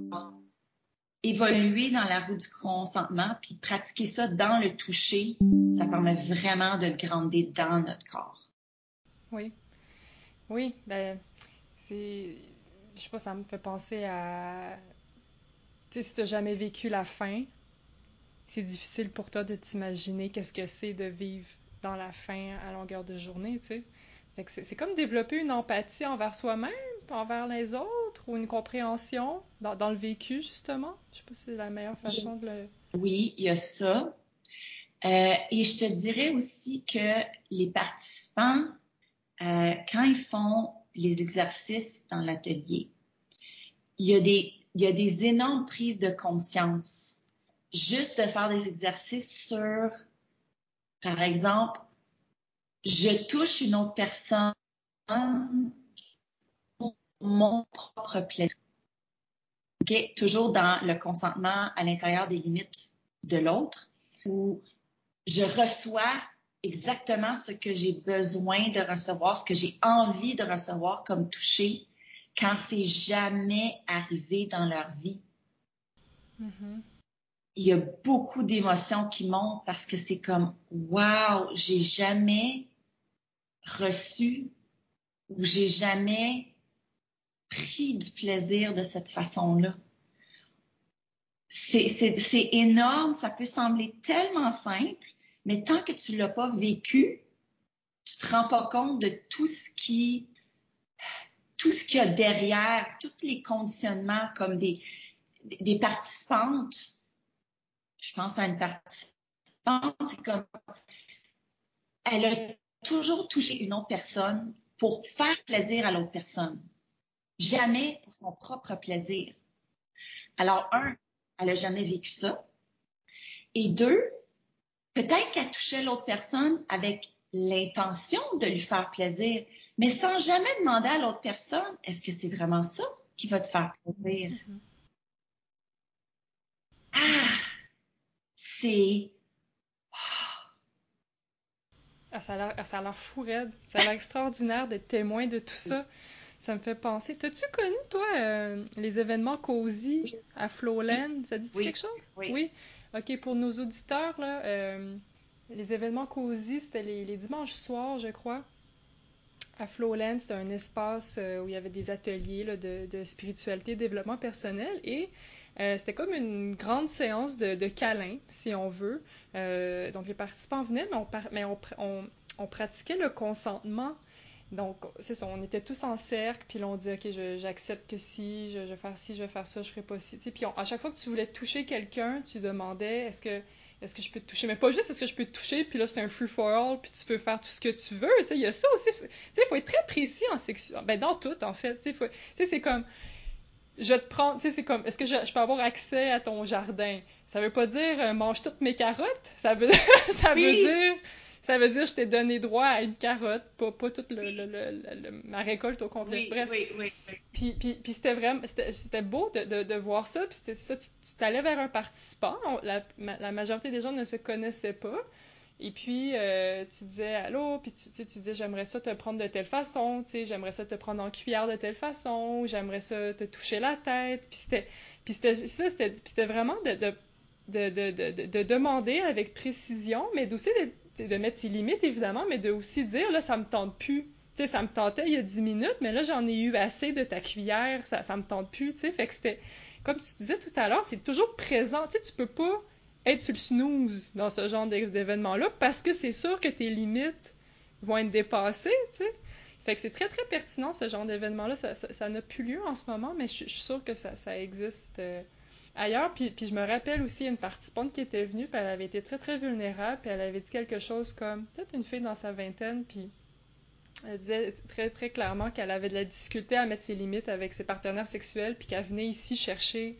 évoluer dans la roue du consentement puis pratiquer ça dans le toucher, ça permet vraiment de grandir dans notre corps. Oui. Oui, ben c'est je sais pas, ça me fait penser à tu sais, si t'as jamais vécu la faim, c'est difficile pour toi de t'imaginer qu'est-ce que c'est de vivre dans la faim à longueur de journée, tu sais. C'est comme développer une empathie envers soi-même, envers les autres, ou une compréhension dans, le vécu, justement. Je sais pas si c'est la meilleure façon de le... Oui, il y a ça. Euh, et je te dirais aussi que les participants, euh, quand ils font les exercices dans l'atelier, il y a des énormes prises de conscience. Juste de faire des exercices sur, par exemple, je touche une autre personne pour mon propre plaisir. Toujours dans le consentement à l'intérieur des limites de l'autre, où je reçois exactement ce que j'ai besoin de recevoir, ce que j'ai envie de recevoir comme toucher quand c'est jamais arrivé dans leur vie. Mm-hmm. Il y a beaucoup d'émotions qui montent parce que c'est comme wow, j'ai jamais reçu ou j'ai jamais pris du plaisir de cette façon-là. C'est énorme, ça peut sembler tellement simple, mais tant que tu l'as pas vécu, tu te rends pas compte de tout ce qui tout ce qu'il y a derrière, tous les conditionnements comme des, des participantes. Je pense à une participante, c'est comme elle a toujours touché une autre personne pour faire plaisir à l'autre personne, jamais pour son propre plaisir. Alors, un, elle a jamais vécu ça. Et deux, peut-être qu'elle touchait l'autre personne avec l'intention de lui faire plaisir, mais sans jamais demander à l'autre personne, est-ce que c'est vraiment ça qui va te faire plaisir? Mm-hmm. Ah! C'est... Ah, ça a l'air fou raide. Ça a l'air extraordinaire d'être témoin de tout ça. Ça me fait penser. T'as-tu connu, toi, euh, les événements COSY à Flowland? Ça dit quelque chose? Oui. OK, pour nos auditeurs, là, euh, les événements COSY, c'était les, dimanches soirs, je crois. À Flowland, c'était un espace euh, où il y avait des ateliers de, de, spiritualité, développement personnel. Et c'était comme une grande séance de, de câlins, si on veut. donc, les participants venaient, mais on, pratiquait le consentement donc, c'est ça, on était tous en cercle, puis là, on dit, OK, j'accepte que si, je, vais faire ci, je vais faire ça, je ferai pas ci. puis à chaque fois que tu voulais toucher quelqu'un, tu demandais, est-ce que, est-ce que je peux te toucher? Mais pas juste, est-ce que je peux te toucher, puis là, c'est un free-for-all, puis tu peux faire tout ce que tu veux. Tu sais, il y a ça aussi. Tu sais, il faut être très précis en sexualité. Ben, dans tout, en fait. Tu sais, c'est comme, je te prends, tu sais, c'est comme, est-ce que je, peux avoir accès à ton jardin? Ça veut pas dire, euh, mange toutes mes carottes? Ça veut, ça veut dire ça veut dire que je t'ai donné droit à une carotte, pas, pas toute le, ma récolte au complet. Bref. Oui, oui, Puis, puis, puis c'était vraiment, c'était beau de, de, de, voir ça. Puis c'était ça, tu t'allais vers un participant. la, la, majorité des gens ne se connaissaient pas. Et puis, euh, tu disais allô, puis tu, tu disais j'aimerais ça te prendre de telle façon, tu sais, j'aimerais ça te prendre en cuillère de telle façon, j'aimerais ça te toucher la tête. Puis c'était, puis c'était ça, c'était vraiment de, de de, de, de, de, demander avec précision, mais aussi de mettre ses limites, évidemment, mais de aussi dire, là, ça me tente plus. Tu sais, ça me tentait il y a 10 minutes, mais là, j'en ai eu assez de ta cuillère, ça, ça me tente plus, tu sais. Fait que c'était, comme tu disais tout à l'heure, c'est toujours présent. Tu sais, tu peux pas être sur le snooze dans ce genre d'événement-là parce que c'est sûr que tes limites vont être dépassées, tu sais. Fait que c'est très, très pertinent, ce genre d'événement-là. Ça n'a plus lieu en ce moment, mais je, suis sûre que ça, existe. Euh, ailleurs. Puis, je me rappelle aussi une participante qui était venue, puis elle avait été très, très vulnérable, puis elle avait dit quelque chose comme, peut-être une fille dans sa vingtaine, puis elle disait très, très clairement qu'elle avait de la difficulté à mettre ses limites avec ses partenaires sexuels, puis qu'elle venait ici chercher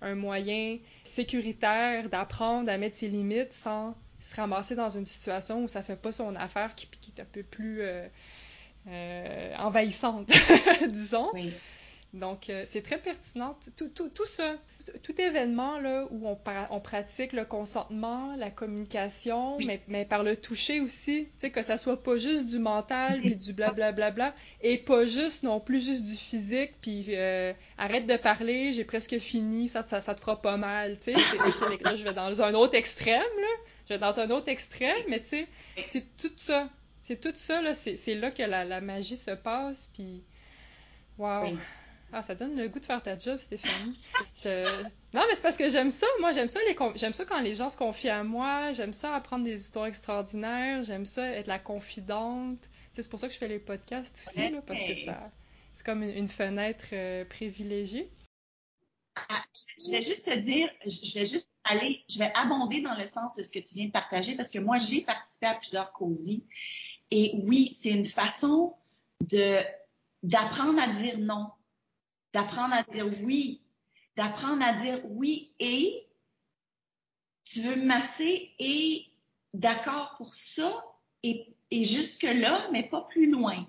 un moyen sécuritaire d'apprendre à mettre ses limites sans se ramasser dans une situation où ça fait pas son affaire qui, qui est un peu plus euh, euh, envahissante, disons. Donc, euh, c'est très pertinent. Tout, tout, tout ça, tout événement là, où on, on, pratique le consentement, la communication, mais, mais, par le toucher aussi, tu sais, que ça soit pas juste du mental, puis du blablabla, bla, bla, et pas juste non plus juste du physique, puis euh, arrête de parler, j'ai presque fini, ça, ça, ça, te fera pas mal, tu sais. là, je vais dans un autre extrême, là. Je vais dans un autre extrême, mais tu sais, c'est tout ça. C'est tout ça, là, c'est là que la, la, magie se passe, puis... Wow! Ah, ça donne le goût de faire ta job, Stéphanie. Non, mais c'est parce que j'aime ça. Moi, j'aime ça, j'aime ça quand les gens se confient à moi. J'aime ça apprendre des histoires extraordinaires. J'aime ça être la confidente. C'est pour ça que je fais les podcasts aussi, parce que c'est comme une, fenêtre euh, privilégiée. Ah, je vais juste te dire, je vais juste aller, je vais abonder dans le sens de ce que tu viens de partager parce que moi, j'ai participé à plusieurs causies. Et oui, c'est une façon d'apprendre à dire non d'apprendre à dire oui, d'apprendre à dire oui et tu veux me masser et d'accord pour ça et, jusque-là, mais pas plus loin.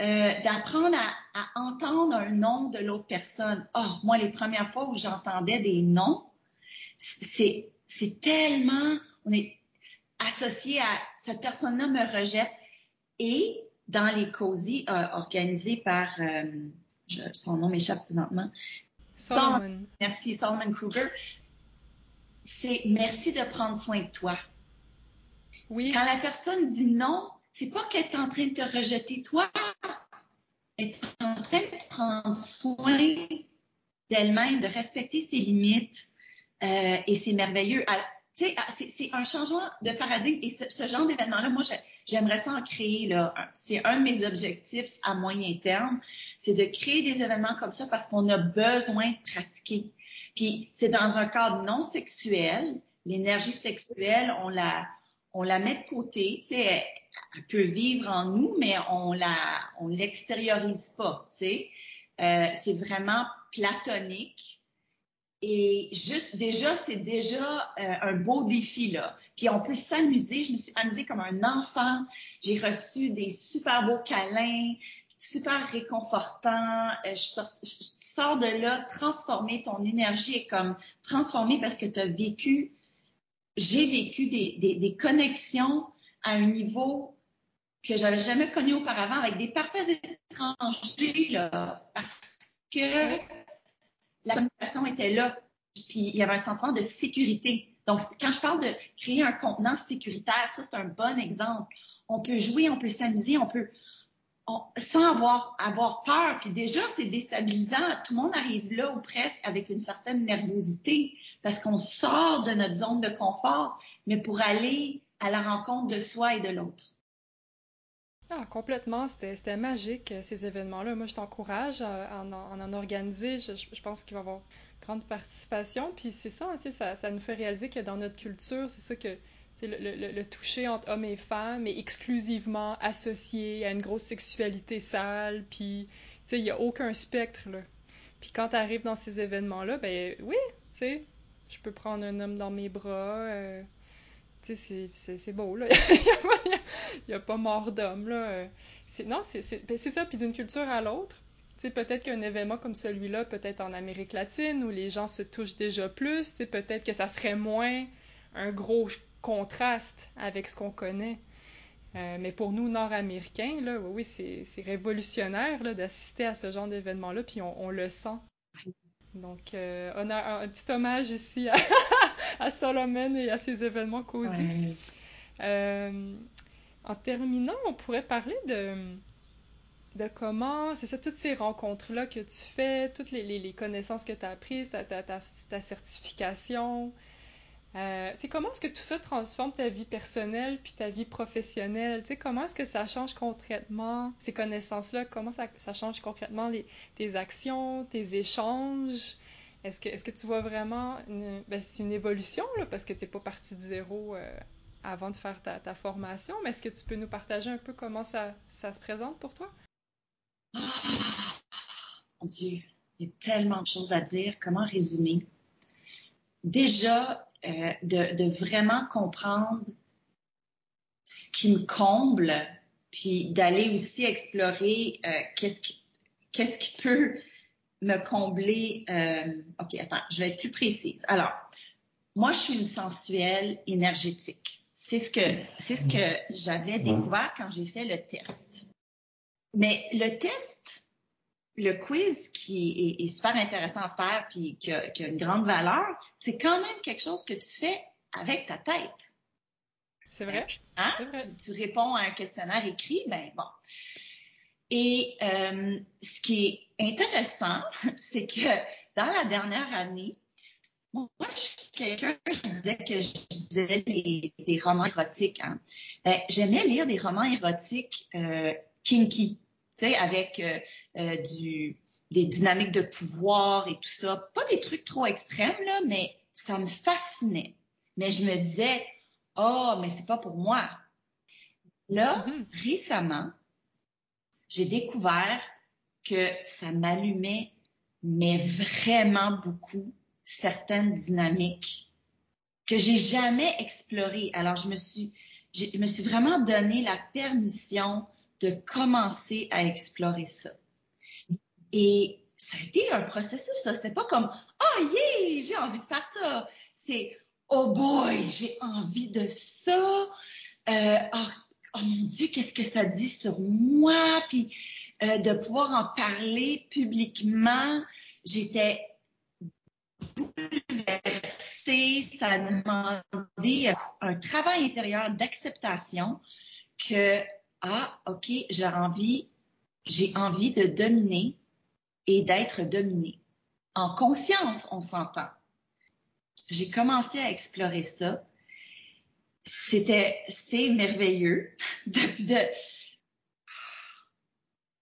Euh, d'apprendre à, entendre un nom de l'autre personne. Oh, moi, les premières fois où j'entendais des noms, c'est, c'est tellement, on est associé à cette personne-là me rejette. Et dans les cosy euh, organisés par euh, son nom m'échappe présentement. Solomon. merci, Solomon Kruger. C'est merci de prendre soin de toi. Oui. Quand la personne dit non, c'est pas qu'elle est en train de te rejeter toi. Elle est en train de prendre soin d'elle-même, de respecter ses limites. Euh, et c'est merveilleux. Ah, c'est un changement de paradigme et ce, genre d'événement-là, moi, j'aimerais ça en créer. là. C'est un de mes objectifs à moyen terme, c'est de créer des événements comme ça parce qu'on a besoin de pratiquer. Puis c'est dans un cadre non sexuel. L'énergie sexuelle, on la, on la met de côté. Tu sais, elle, peut vivre en nous, mais on la, on l'extériorise pas. Tu sais, euh, c'est vraiment platonique. Et juste déjà, c'est déjà euh, un beau défi là. Puis on peut s'amuser. Je me suis amusée comme un enfant. J'ai reçu des super beaux câlins, super réconfortants. Euh, je, sors, de là transformée. Ton énergie est comme transformée parce que tu as vécu. J'ai vécu des, des, des connexions à un niveau que j'avais jamais connu auparavant avec des parfaits étrangers, là, parce que la communication était là, puis il y avait un sentiment de sécurité. Donc, quand je parle de créer un contenant sécuritaire, ça, c'est un bon exemple. On peut jouer, on peut s'amuser, on peut, sans avoir, avoir peur. Puis déjà, c'est déstabilisant. Tout le monde arrive là ou presque avec une certaine nervosité parce qu'on sort de notre zone de confort, mais pour aller à la rencontre de soi et de l'autre. Ah, complètement. C'était magique, euh, ces événements-là. Moi, je t'encourage à, en, organiser. Je, pense qu'il va y avoir grande participation. Puis c'est ça, ça, ça nous fait réaliser que dans notre culture, c'est ça que le, toucher entre hommes et femmes est exclusivement associé à une grosse sexualité sale, puis il n'y a aucun spectre. Là. Puis quand tu arrives dans ces événements-là, ben oui, tu sais, je peux prendre un homme dans mes bras. Euh, tu sais, c'est beau, là. Il n'y a, pas mort d'homme, là. Non, ben, c'est ça. Puis d'une culture à l'autre, tu sais, peut-être qu'un événement comme celui-là, peut-être en Amérique latine, où les gens se touchent déjà plus, tu sais, peut-être que ça serait moins un gros contraste avec ce qu'on connaît. Euh, mais pour nous, Nord-Américains, là, oui, c'est révolutionnaire d'assister à ce genre d'événement-là, puis on, le sent. Donc, euh, a un, petit hommage ici à, Solomon et à ses événements causés. Euh, en terminant, on pourrait parler de, de comment, c'est ça, toutes ces rencontres-là que tu fais, toutes les, connaissances que tu as apprises, ta, ta, ta certification, euh, comment est-ce que tout ça transforme ta vie personnelle puis ta vie professionnelle? comment est-ce que ça change concrètement ces connaissances-là? Comment ça, ça, change concrètement les, tes actions, tes échanges? Est-ce que, tu vois vraiment une, ben, c'est une évolution parce que tu n'es pas parti de zéro euh, avant de faire ta, formation, mais est-ce que tu peux nous partager un peu comment ça, ça se présente pour toi? Oh, mon Dieu, il y a tellement de choses à dire. Comment résumer? Déjà, euh, de, vraiment comprendre ce qui me comble, puis d'aller aussi explorer euh, qu'est-ce qui, qu'est-ce qui peut me combler. Euh, ok, attends, je vais être plus précise. Alors, moi, je suis une sensuelle énergétique. C'est ce que c'est ce que j'avais découvert quand j'ai fait le test. Mais le test, le quiz qui est, super intéressant à faire puis qui a, une grande valeur, c'est quand même quelque chose que tu fais avec ta tête. C'est vrai. Hein? Tu, réponds à un questionnaire écrit, ben bon. Et euh, ce qui est intéressant, c'est que dans la dernière année, moi, je suis quelqu'un qui disait que je disais des, romans érotiques. Hein. Ben, j'aimais lire des romans érotiques euh, kinky, tu sais, avec euh, du, des dynamiques de pouvoir et tout ça. Pas des trucs trop extrêmes, là, mais ça me fascinait. Mais je me disais, oh, mais c'est pas pour moi. Là, mm-hmm. récemment, j'ai découvert que ça m'allumait, mais vraiment beaucoup, certaines dynamiques que j'ai jamais explorées. Alors, je me suis, je me suis vraiment donné la permission de commencer à explorer ça. Et ça a été un processus, ça. C'était pas comme, oh yeah, j'ai envie de faire ça. C'est, oh boy, j'ai envie de ça. Euh, oh, oh, mon Dieu, qu'est-ce que ça dit sur moi? Puis euh, de pouvoir en parler publiquement, j'étais bouleversée. Ça a demandé un travail intérieur d'acceptation que, ah, OK, j'ai envie, j'ai envie de dominer et d'être dominé. En conscience, on s'entend. J'ai commencé à explorer ça. C'était, c'est merveilleux de,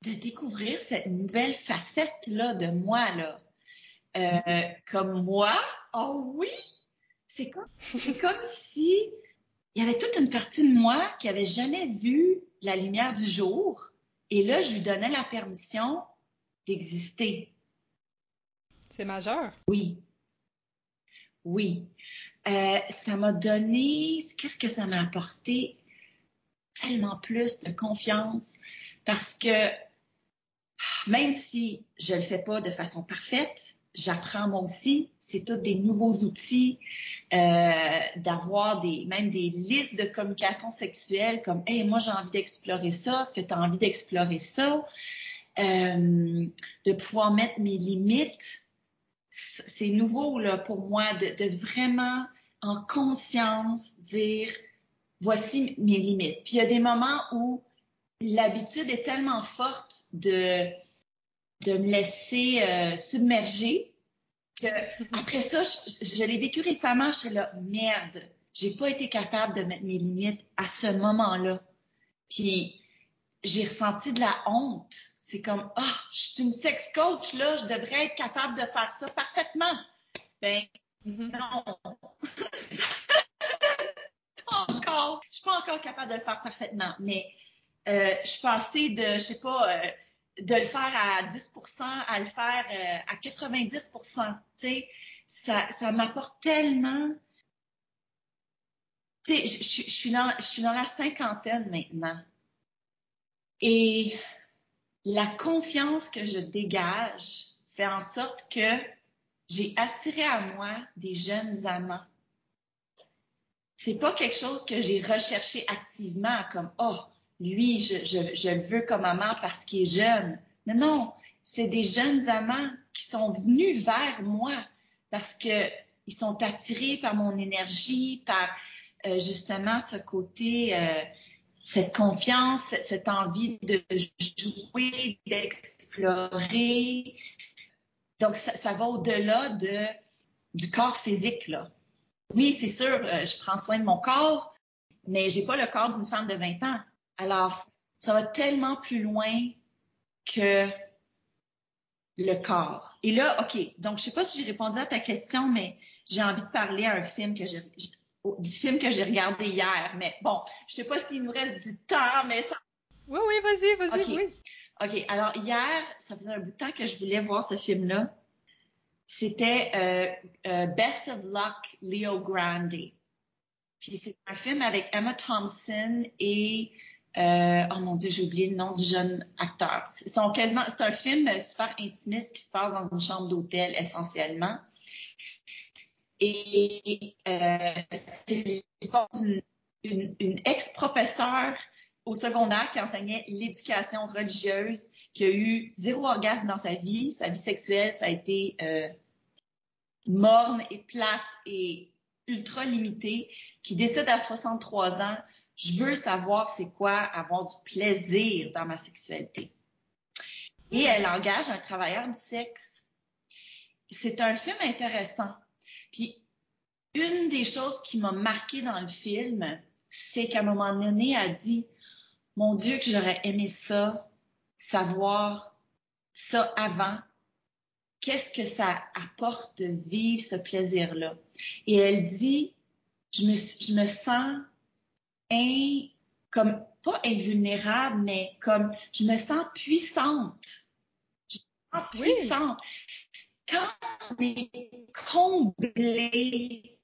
de, découvrir cette nouvelle facette-là de moi, là. Euh, comme moi, oh oui! C'est comme, c'est comme si il y avait toute une partie de moi qui avait jamais vu la lumière du jour. Et là, je lui donnais la permission d'exister. C'est majeur. Oui. Oui. Euh, ça m'a donné, qu'est-ce que ça m'a apporté? Tellement plus de confiance parce que même si je le fais pas de façon parfaite, j'apprends moi aussi. C'est tous des nouveaux outils, euh, d'avoir des même des listes de communication sexuelle comme Hey, moi j'ai envie d'explorer ça, est-ce que tu as envie d'explorer ça? Euh, de pouvoir mettre mes limites. C'est nouveau là pour moi de, de vraiment en conscience dire voici mes limites. Puis il y a des moments où l'habitude est tellement forte de de me laisser euh, submerger que après ça, je, je l'ai vécu récemment, je suis là, merde, j'ai pas été capable de mettre mes limites à ce moment-là. Puis j'ai ressenti de la honte. C'est comme, ah, je suis une sex coach, là, je devrais être capable de faire ça parfaitement. Ben, mm-hmm. non. pas encore. Je suis pas encore capable de le faire parfaitement, mais euh, je suis passée de, je sais pas, euh, de le faire à 10% à le faire euh, à 90% tu sais, ça, ça m'apporte tellement. Tu sais, je, je, suis dans, je suis dans la cinquantaine maintenant. Et la confiance que je dégage fait en sorte que j'ai attiré à moi des jeunes amants. C'est pas quelque chose que j'ai recherché activement comme, oh, lui, je, le veux comme amant parce qu'il est jeune. Non, non, c'est des jeunes amants qui sont venus vers moi parce que ils sont attirés par mon énergie, par euh, justement ce côté, euh, cette confiance, cette envie de jouer, d'explorer. Donc, ça, va au-delà de, du corps physique, là. Oui, c'est sûr, euh, je prends soin de mon corps, mais j'ai pas le corps d'une femme de 20 ans. Alors, ça va tellement plus loin que le corps. Et là, OK, donc je sais pas si j'ai répondu à ta question, mais j'ai envie de parler à un film que j'ai du film que j'ai regardé hier. Mais bon, je sais pas s'il nous reste du temps, mais ça. Oui, oui, vas-y, vas-y, oui. OK, alors hier, ça faisait un bout de temps que je voulais voir ce film-là. C'était euh, euh, Best of Luck, Leo Grande. Puis c'est un film avec Emma Thompson et euh, oh mon Dieu, j'ai oublié le nom du jeune acteur. C'est un film super intimiste qui se passe dans une chambre d'hôtel essentiellement. Et euh, c'est une, une, ex-professeure au secondaire qui enseignait l'éducation religieuse, qui a eu zéro orgasme dans sa vie. Sa vie sexuelle, ça a été euh, morne et plate et ultra limitée, qui décide à 63 ans je veux savoir c'est quoi avoir du plaisir dans ma sexualité. Et elle engage un travailleur du sexe. C'est un film intéressant. Puis, une des choses qui m'a marqué dans le film, c'est qu'à un moment donné, elle dit, mon Dieu, que j'aurais aimé ça, savoir ça avant. Qu'est-ce que ça apporte de vivre ce plaisir-là? Et elle dit, je me, je me sens comme pas invulnérable, mais comme je me sens puissante. Je me sens puissante. Quand est comblé,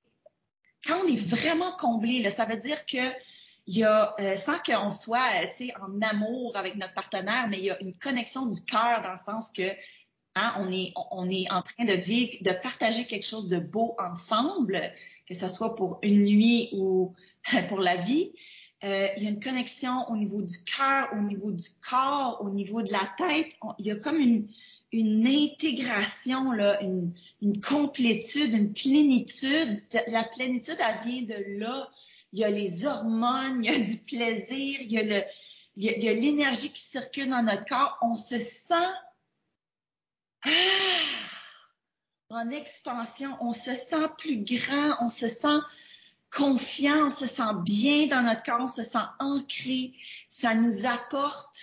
quand on est vraiment comblé, ça veut dire que y a, euh, sans qu'on soit, sais, en amour avec notre partenaire, mais il y a une connexion du cœur dans le sens que hein, est, on est en train de vivre, de partager quelque chose de beau ensemble, que ce soit pour une nuit ou pour la vie. Euh, il y a une connexion au niveau du cœur, au niveau du corps, au niveau de la tête. il y a comme une, une intégration, là, une, complétude, une plénitude. La plénitude, elle vient de là. Il y a les hormones, il y a du plaisir, il y a le, il y a l'énergie qui circule dans notre corps. On se sent ah, en expansion, on se sent plus grand, on se sent confiant, on se sent bien dans notre corps, se sent ancré. Ça nous apporte,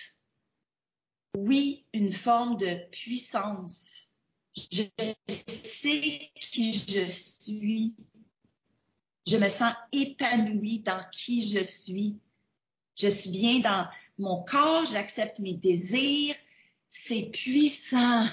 oui, une forme de puissance. Je sais qui je suis. Je me sens épanouie dans qui je suis. Je suis bien dans mon corps, j'accepte mes désirs. C'est puissant.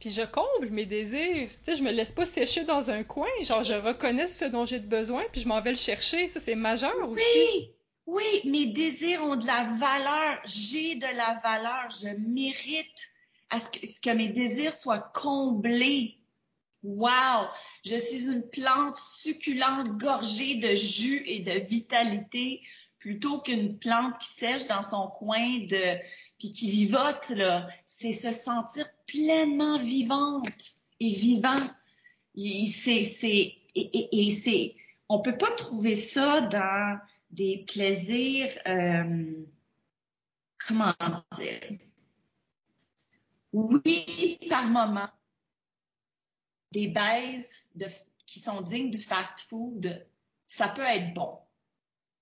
Puis je comble mes désirs. Tu sais, je me laisse pas sécher dans un coin. Genre, je reconnais ce dont j'ai besoin, puis je m'en vais le chercher. Ça, c'est majeur aussi. Oui, oui, mes désirs ont de la valeur. J'ai de la valeur. Je mérite à ce que, que mes désirs soient comblés. Wow! Je suis une plante succulente, gorgée de jus et de vitalité, plutôt qu'une plante qui sèche dans son coin de, puis qui vivote, là. C'est se sentir pleinement vivante et vivant. C'est, c'est, et, c'est, on peut pas trouver ça dans des plaisirs, euh, comment dire? Oui, par moment. Des baises qui sont dignes du fast-food, ça peut être bon.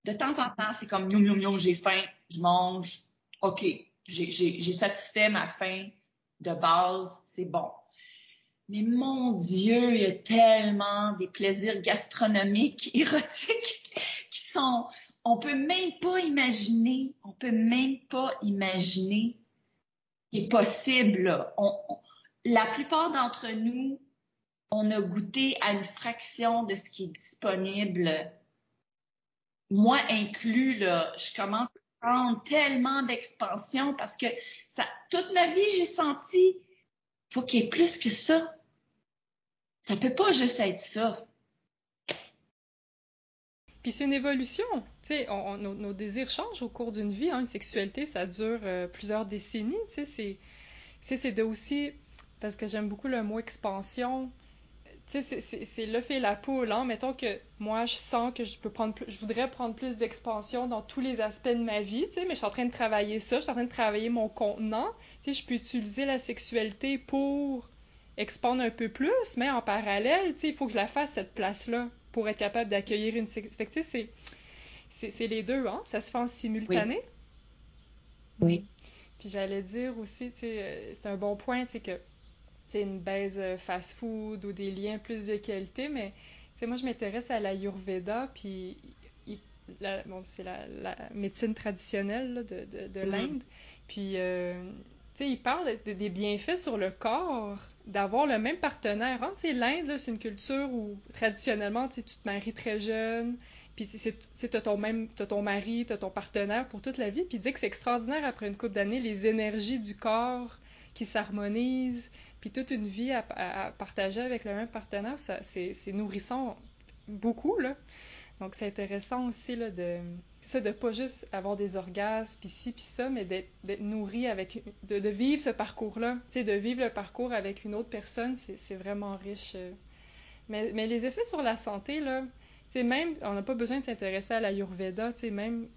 De temps en temps, c'est comme, miam, miam, j'ai faim, je mange. OK, j'ai satisfait ma faim de base, c'est bon. Mais mon Dieu, il y a tellement des plaisirs gastronomiques, érotiques qui sont, on peut même pas imaginer, on peut même pas imaginer qui est possible. la plupart d'entre nous, on a goûté à une fraction de ce qui est disponible. Moi inclus, là, je commence prendre tellement d'expansion parce que ça, toute ma vie, j'ai senti, faut qu'il y ait plus que ça. Ça peut pas juste être ça. Puis c'est une évolution. Nos, désirs changent au cours d'une vie. Hein. Une sexualité, ça dure euh, plusieurs décennies. C'est aussi parce que j'aime beaucoup le mot expansion. Tu sais, c'est le fait la poule. Hein. Mettons que moi, je sens que je peux prendre, je voudrais prendre plus d'expansion dans tous les aspects de ma vie. Tu sais, mais je suis en train de travailler ça. Je suis en train de travailler mon contenant. Tu sais, je peux utiliser la sexualité pour expandre un peu plus, mais en parallèle, tu sais, il faut que je la fasse cette place-là pour être capable d'accueillir une Fait c'est, c'est, les deux, hein? Ça se fait en simultané. Oui. Puis j'allais dire aussi, tu sais, euh, c'est un bon point, tu sais, que une baise euh, fast-food ou des liens plus de qualité, mais sais, moi, je m'intéresse à l'Ayurveda, puis bon, c'est la, médecine traditionnelle de, de, de mm-hmm. l'Inde. Puis, euh, tu sais, il parle des bienfaits sur le corps d'avoir le même partenaire. Hein? L'Inde, c'est une culture où traditionnellement, tu te maries très jeune, puis tu as ton même, as ton mari, tu as ton partenaire pour toute la vie, puis il dit que c'est extraordinaire après une couple d'années, les énergies du corps qui s'harmonisent, toute une vie à, partager avec le même partenaire, c'est nourrissant beaucoup, là. Donc c'est intéressant aussi là, de ça de pas juste avoir des orgasmes puis ci puis ça, mais d'être nourri avec de, de vivre ce parcours-là, tu sais, de vivre le parcours avec une autre personne, c'est vraiment riche. Euh. Mais, mais les effets sur la santé là, tu sais même on n'a pas besoin de s'intéresser à l'ayurveda, tu sais même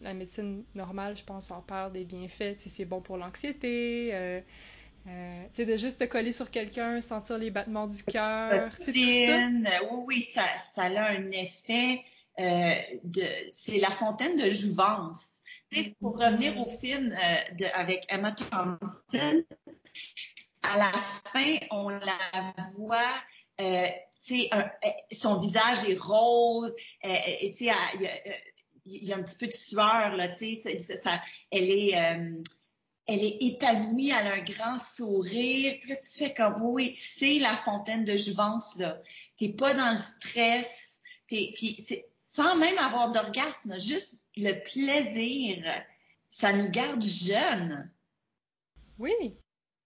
la médecine normale, je pense, en parle des bienfaits. Tu c'est bon pour l'anxiété. Euh, euh, tu sais, de juste te coller sur quelqu'un, sentir les battements du cœur. Oui, oui, ça, ça a un effet euh, de. C'est la fontaine de jouvence. pour revenir au film euh, de, avec Emma Thompson, à la fin, on la voit. Euh, un, son visage est rose, et tu sais, il y, a un petit peu de sueur là, sais, ça, elle est, elle est épanouie, elle a un grand sourire. Puis là, tu fais comme, oui, c'est la fontaine de jouvence, là. T'es pas dans le stress. T'es, puis sans même avoir d'orgasme, juste le plaisir, ça nous garde jeunes. Oui.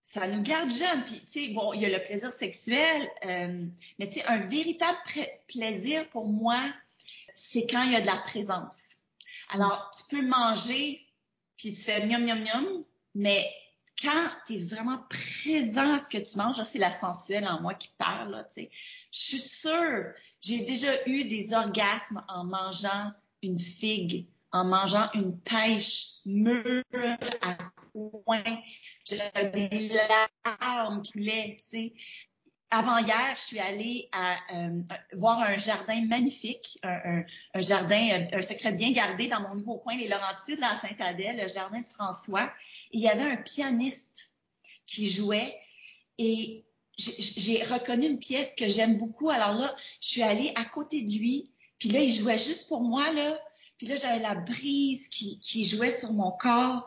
Ça nous garde jeunes. Puis, tu sais, bon, il y a le plaisir sexuel, euh, mais tu sais, un véritable plaisir pour moi, c'est quand il y a de la présence. Alors, tu peux manger, puis tu fais miam, miam, miam, mais quand tu es vraiment présent à ce que tu manges, c'est la sensuelle en moi qui parle, là. Je suis sûre, j'ai déjà eu des orgasmes en mangeant une figue, en mangeant une pêche mûre à point. J'avais des larmes qui tu sais. Avant hier, je suis allée euh, voir un jardin magnifique, un, jardin, euh, un secret bien gardé dans mon nouveau coin, les Laurentides, la Sainte-Adèle, le jardin de François. il y avait un pianiste qui jouait et j'ai reconnu une pièce que j'aime beaucoup. Alors là, je suis allée à côté de lui, puis là, il jouait juste pour moi, là. Puis là, j'avais la brise qui, jouait sur mon corps,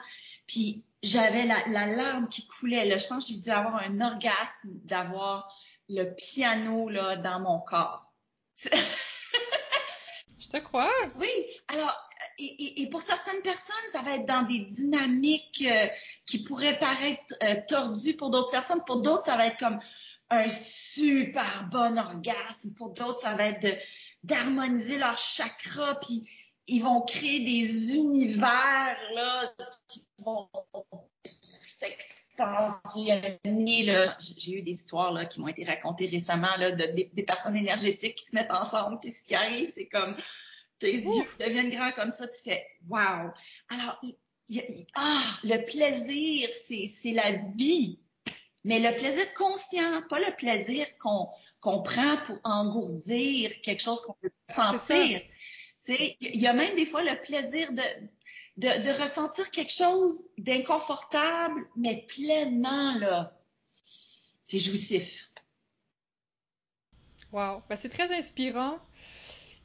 puis j'avais la, la larme qui coulait. Je pense que j'ai dû avoir un orgasme d'avoir le piano là, dans mon corps. Je te crois. Oui. Alors, et, pour certaines personnes, ça va être dans des dynamiques euh, qui pourraient paraître euh, tordues pour d'autres personnes. Pour d'autres, ça va être comme un super bon orgasme. Pour d'autres, ça va être d'harmoniser leur chakra, puis ils vont créer des univers là qui vont s'expansionner. J'ai eu des histoires là, qui m'ont été racontées récemment là, de, des, personnes énergétiques qui se mettent ensemble, puis ce qui arrive, c'est comme tes yeux deviennent grands comme ça, tu fais wow. Alors, ah, le plaisir, c'est la vie. Mais le plaisir conscient, pas le plaisir qu'on qu'on prend pour engourdir quelque chose qu'on peut sentir. Il y a même des fois le plaisir de, de, ressentir quelque chose d'inconfortable, mais pleinement, là. C'est jouissif. Wow. Ben, c'est très inspirant.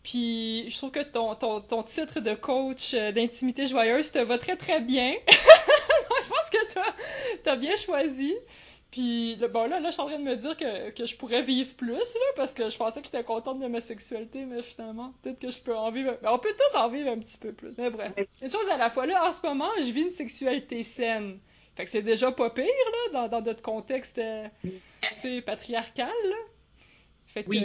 Puis je trouve que ton, ton, ton titre de coach euh, d'intimité joyeuse te va très très bien. je pense que tu as, bien choisi. Puis bon là, là, je suis en train de me dire que, que je pourrais vivre plus, là, parce que je pensais que j'étais contente de ma sexualité, mais finalement, peut-être que je peux en vivre. Ben, on peut tous en vivre un petit peu plus. Mais bref. Une chose à la fois, là, en ce moment, je vis une sexualité saine. Fait que c'est déjà pas pire, là, dans, dans notre contexte euh, patriarcal, là. Fait que. Oui.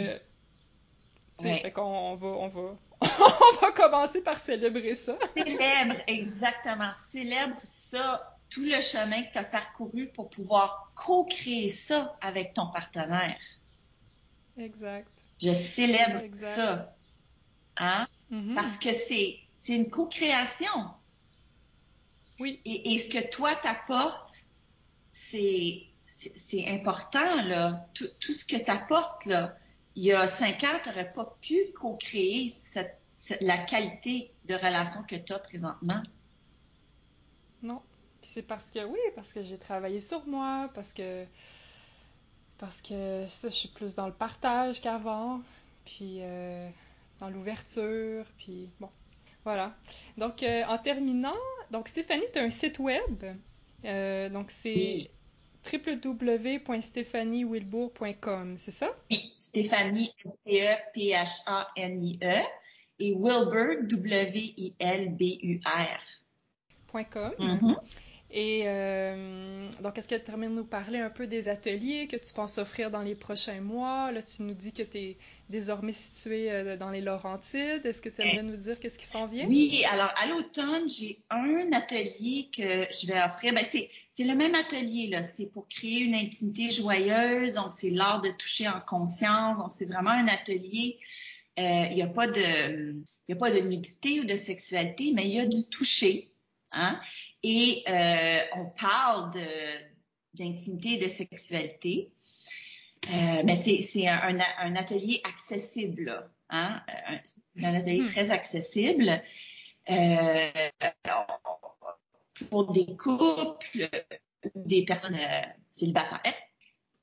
Fait qu'on va, on va, on va commencer par célébrer ça. Célèbre, exactement. Célèbre ça, tout le chemin que tu as parcouru pour pouvoir co-créer ça avec ton partenaire. Exact. Je célèbre ça. Hein? Mm-hmm. Parce que c'est, c'est une co-création. Oui. Et, et, ce que toi t'apportes, c'est, c'est, important, là. Tout, tout ce que t'apportes, là il y a cinq ans, tu n'aurais pas pu co-créer la qualité de relation que tu as présentement. Non. C'est parce que, oui, parce que j'ai travaillé sur moi, parce que, parce que ça, je suis plus dans le partage qu'avant, puis euh, dans l'ouverture, puis bon, voilà. Donc, euh, en terminant, donc Stéphanie, tu as un site web. Euh, donc, c'est www.stéphaniewilbourg.com, c'est ça? Oui, Stéphanie, S-T-E-P-H-A-N-I-E, e, et Wilbur, W-I-L-B-U-R. .com. Et euh, donc, est-ce que tu aimerais nous parler un peu des ateliers que tu penses offrir dans les prochains mois? Là, tu nous dis que tu es désormais situé euh, dans les Laurentides. Est-ce que tu aimerais nous dire qu'est-ce qui s'en vient? Oui, alors à l'automne, j'ai un atelier que je vais offrir. Ben, c'est, le même atelier, là. C'est pour créer une intimité joyeuse. Donc, c'est l'art de toucher en conscience. Donc, c'est vraiment un atelier. Euh, il n'y a pas de, a pas de nudité ou de sexualité, mais il y a du toucher. Hein? Et euh, on parle d'intimité et de sexualité. Euh, mais c'est un, un, atelier accessible, hein? un, un atelier hmm. très accessible euh, pour des couples, des personnes euh, célibataires.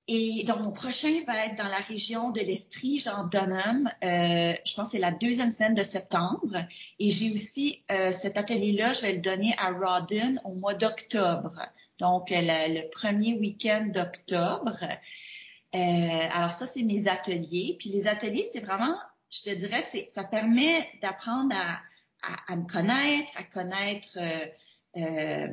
Et donc, mon prochain va être dans la région de l'Estrie, Jean Dunham. Euh, je pense que c'est la deuxième semaine de septembre. Et j'ai aussi euh, cet atelier-là, je vais le donner à Rawdon au mois d'octobre. Donc, le, premier week-end d'octobre. Euh, alors, ça, c'est mes ateliers. Puis les ateliers, c'est vraiment, je te dirais, ça permet d'apprendre à, me connaître, à connaître euh, euh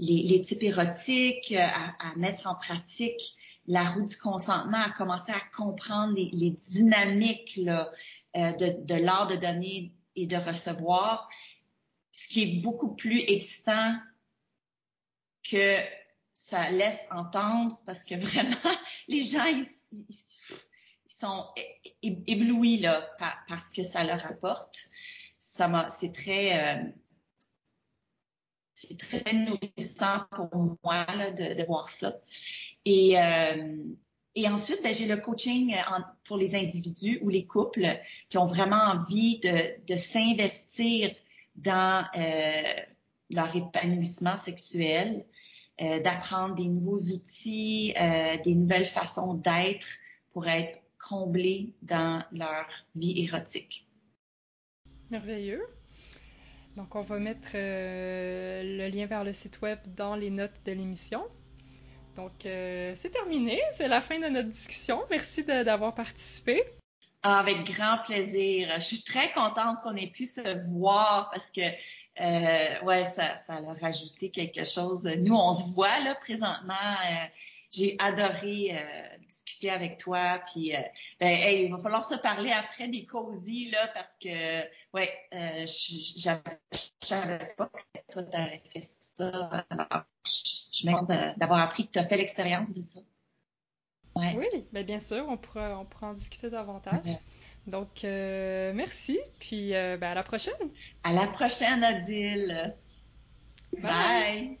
les, types érotiques, à mettre en pratique la roue du consentement, a commencé à comprendre les, dynamiques euh, de, de l'art de donner et de recevoir, ce qui est beaucoup plus excitant que ça laisse entendre parce que vraiment, les gens, ils, sont éblouis là, par, ce que ça leur apporte. Ça c'est très... Euh, c'est très nourrissant pour moi là, de, de voir ça. Et, euh, et ensuite, ben, j'ai le coaching euh, pour les individus ou les couples qui ont vraiment envie de, s'investir dans euh, leur épanouissement sexuel, d'apprendre des nouveaux outils, des nouvelles façons d'être pour être comblés dans leur vie érotique. Merveilleux. Donc, on va mettre le lien vers le site web dans les notes de l'émission. Donc, euh, c'est terminé. C'est la fin de notre discussion. Merci d'avoir participé. Ah, avec grand plaisir. Je suis très contente qu'on ait pu se voir parce que euh, ouais, ça, ça a rajouté quelque chose. Nous, on se voit là présentement. Euh, j'ai adoré discuter avec toi. Puis, ben, il va falloir se parler après des cosy là parce que, ouais, euh, pas toi t'avais fait ça. Alors, je, me demande d'avoir appris que tu as fait l'expérience de ça. Ouais. Oui, ben bien sûr, on pourra, on pourra en discuter davantage. Donc, euh, merci, puis euh, ben, à la prochaine. À la prochaine, Odile. Bye.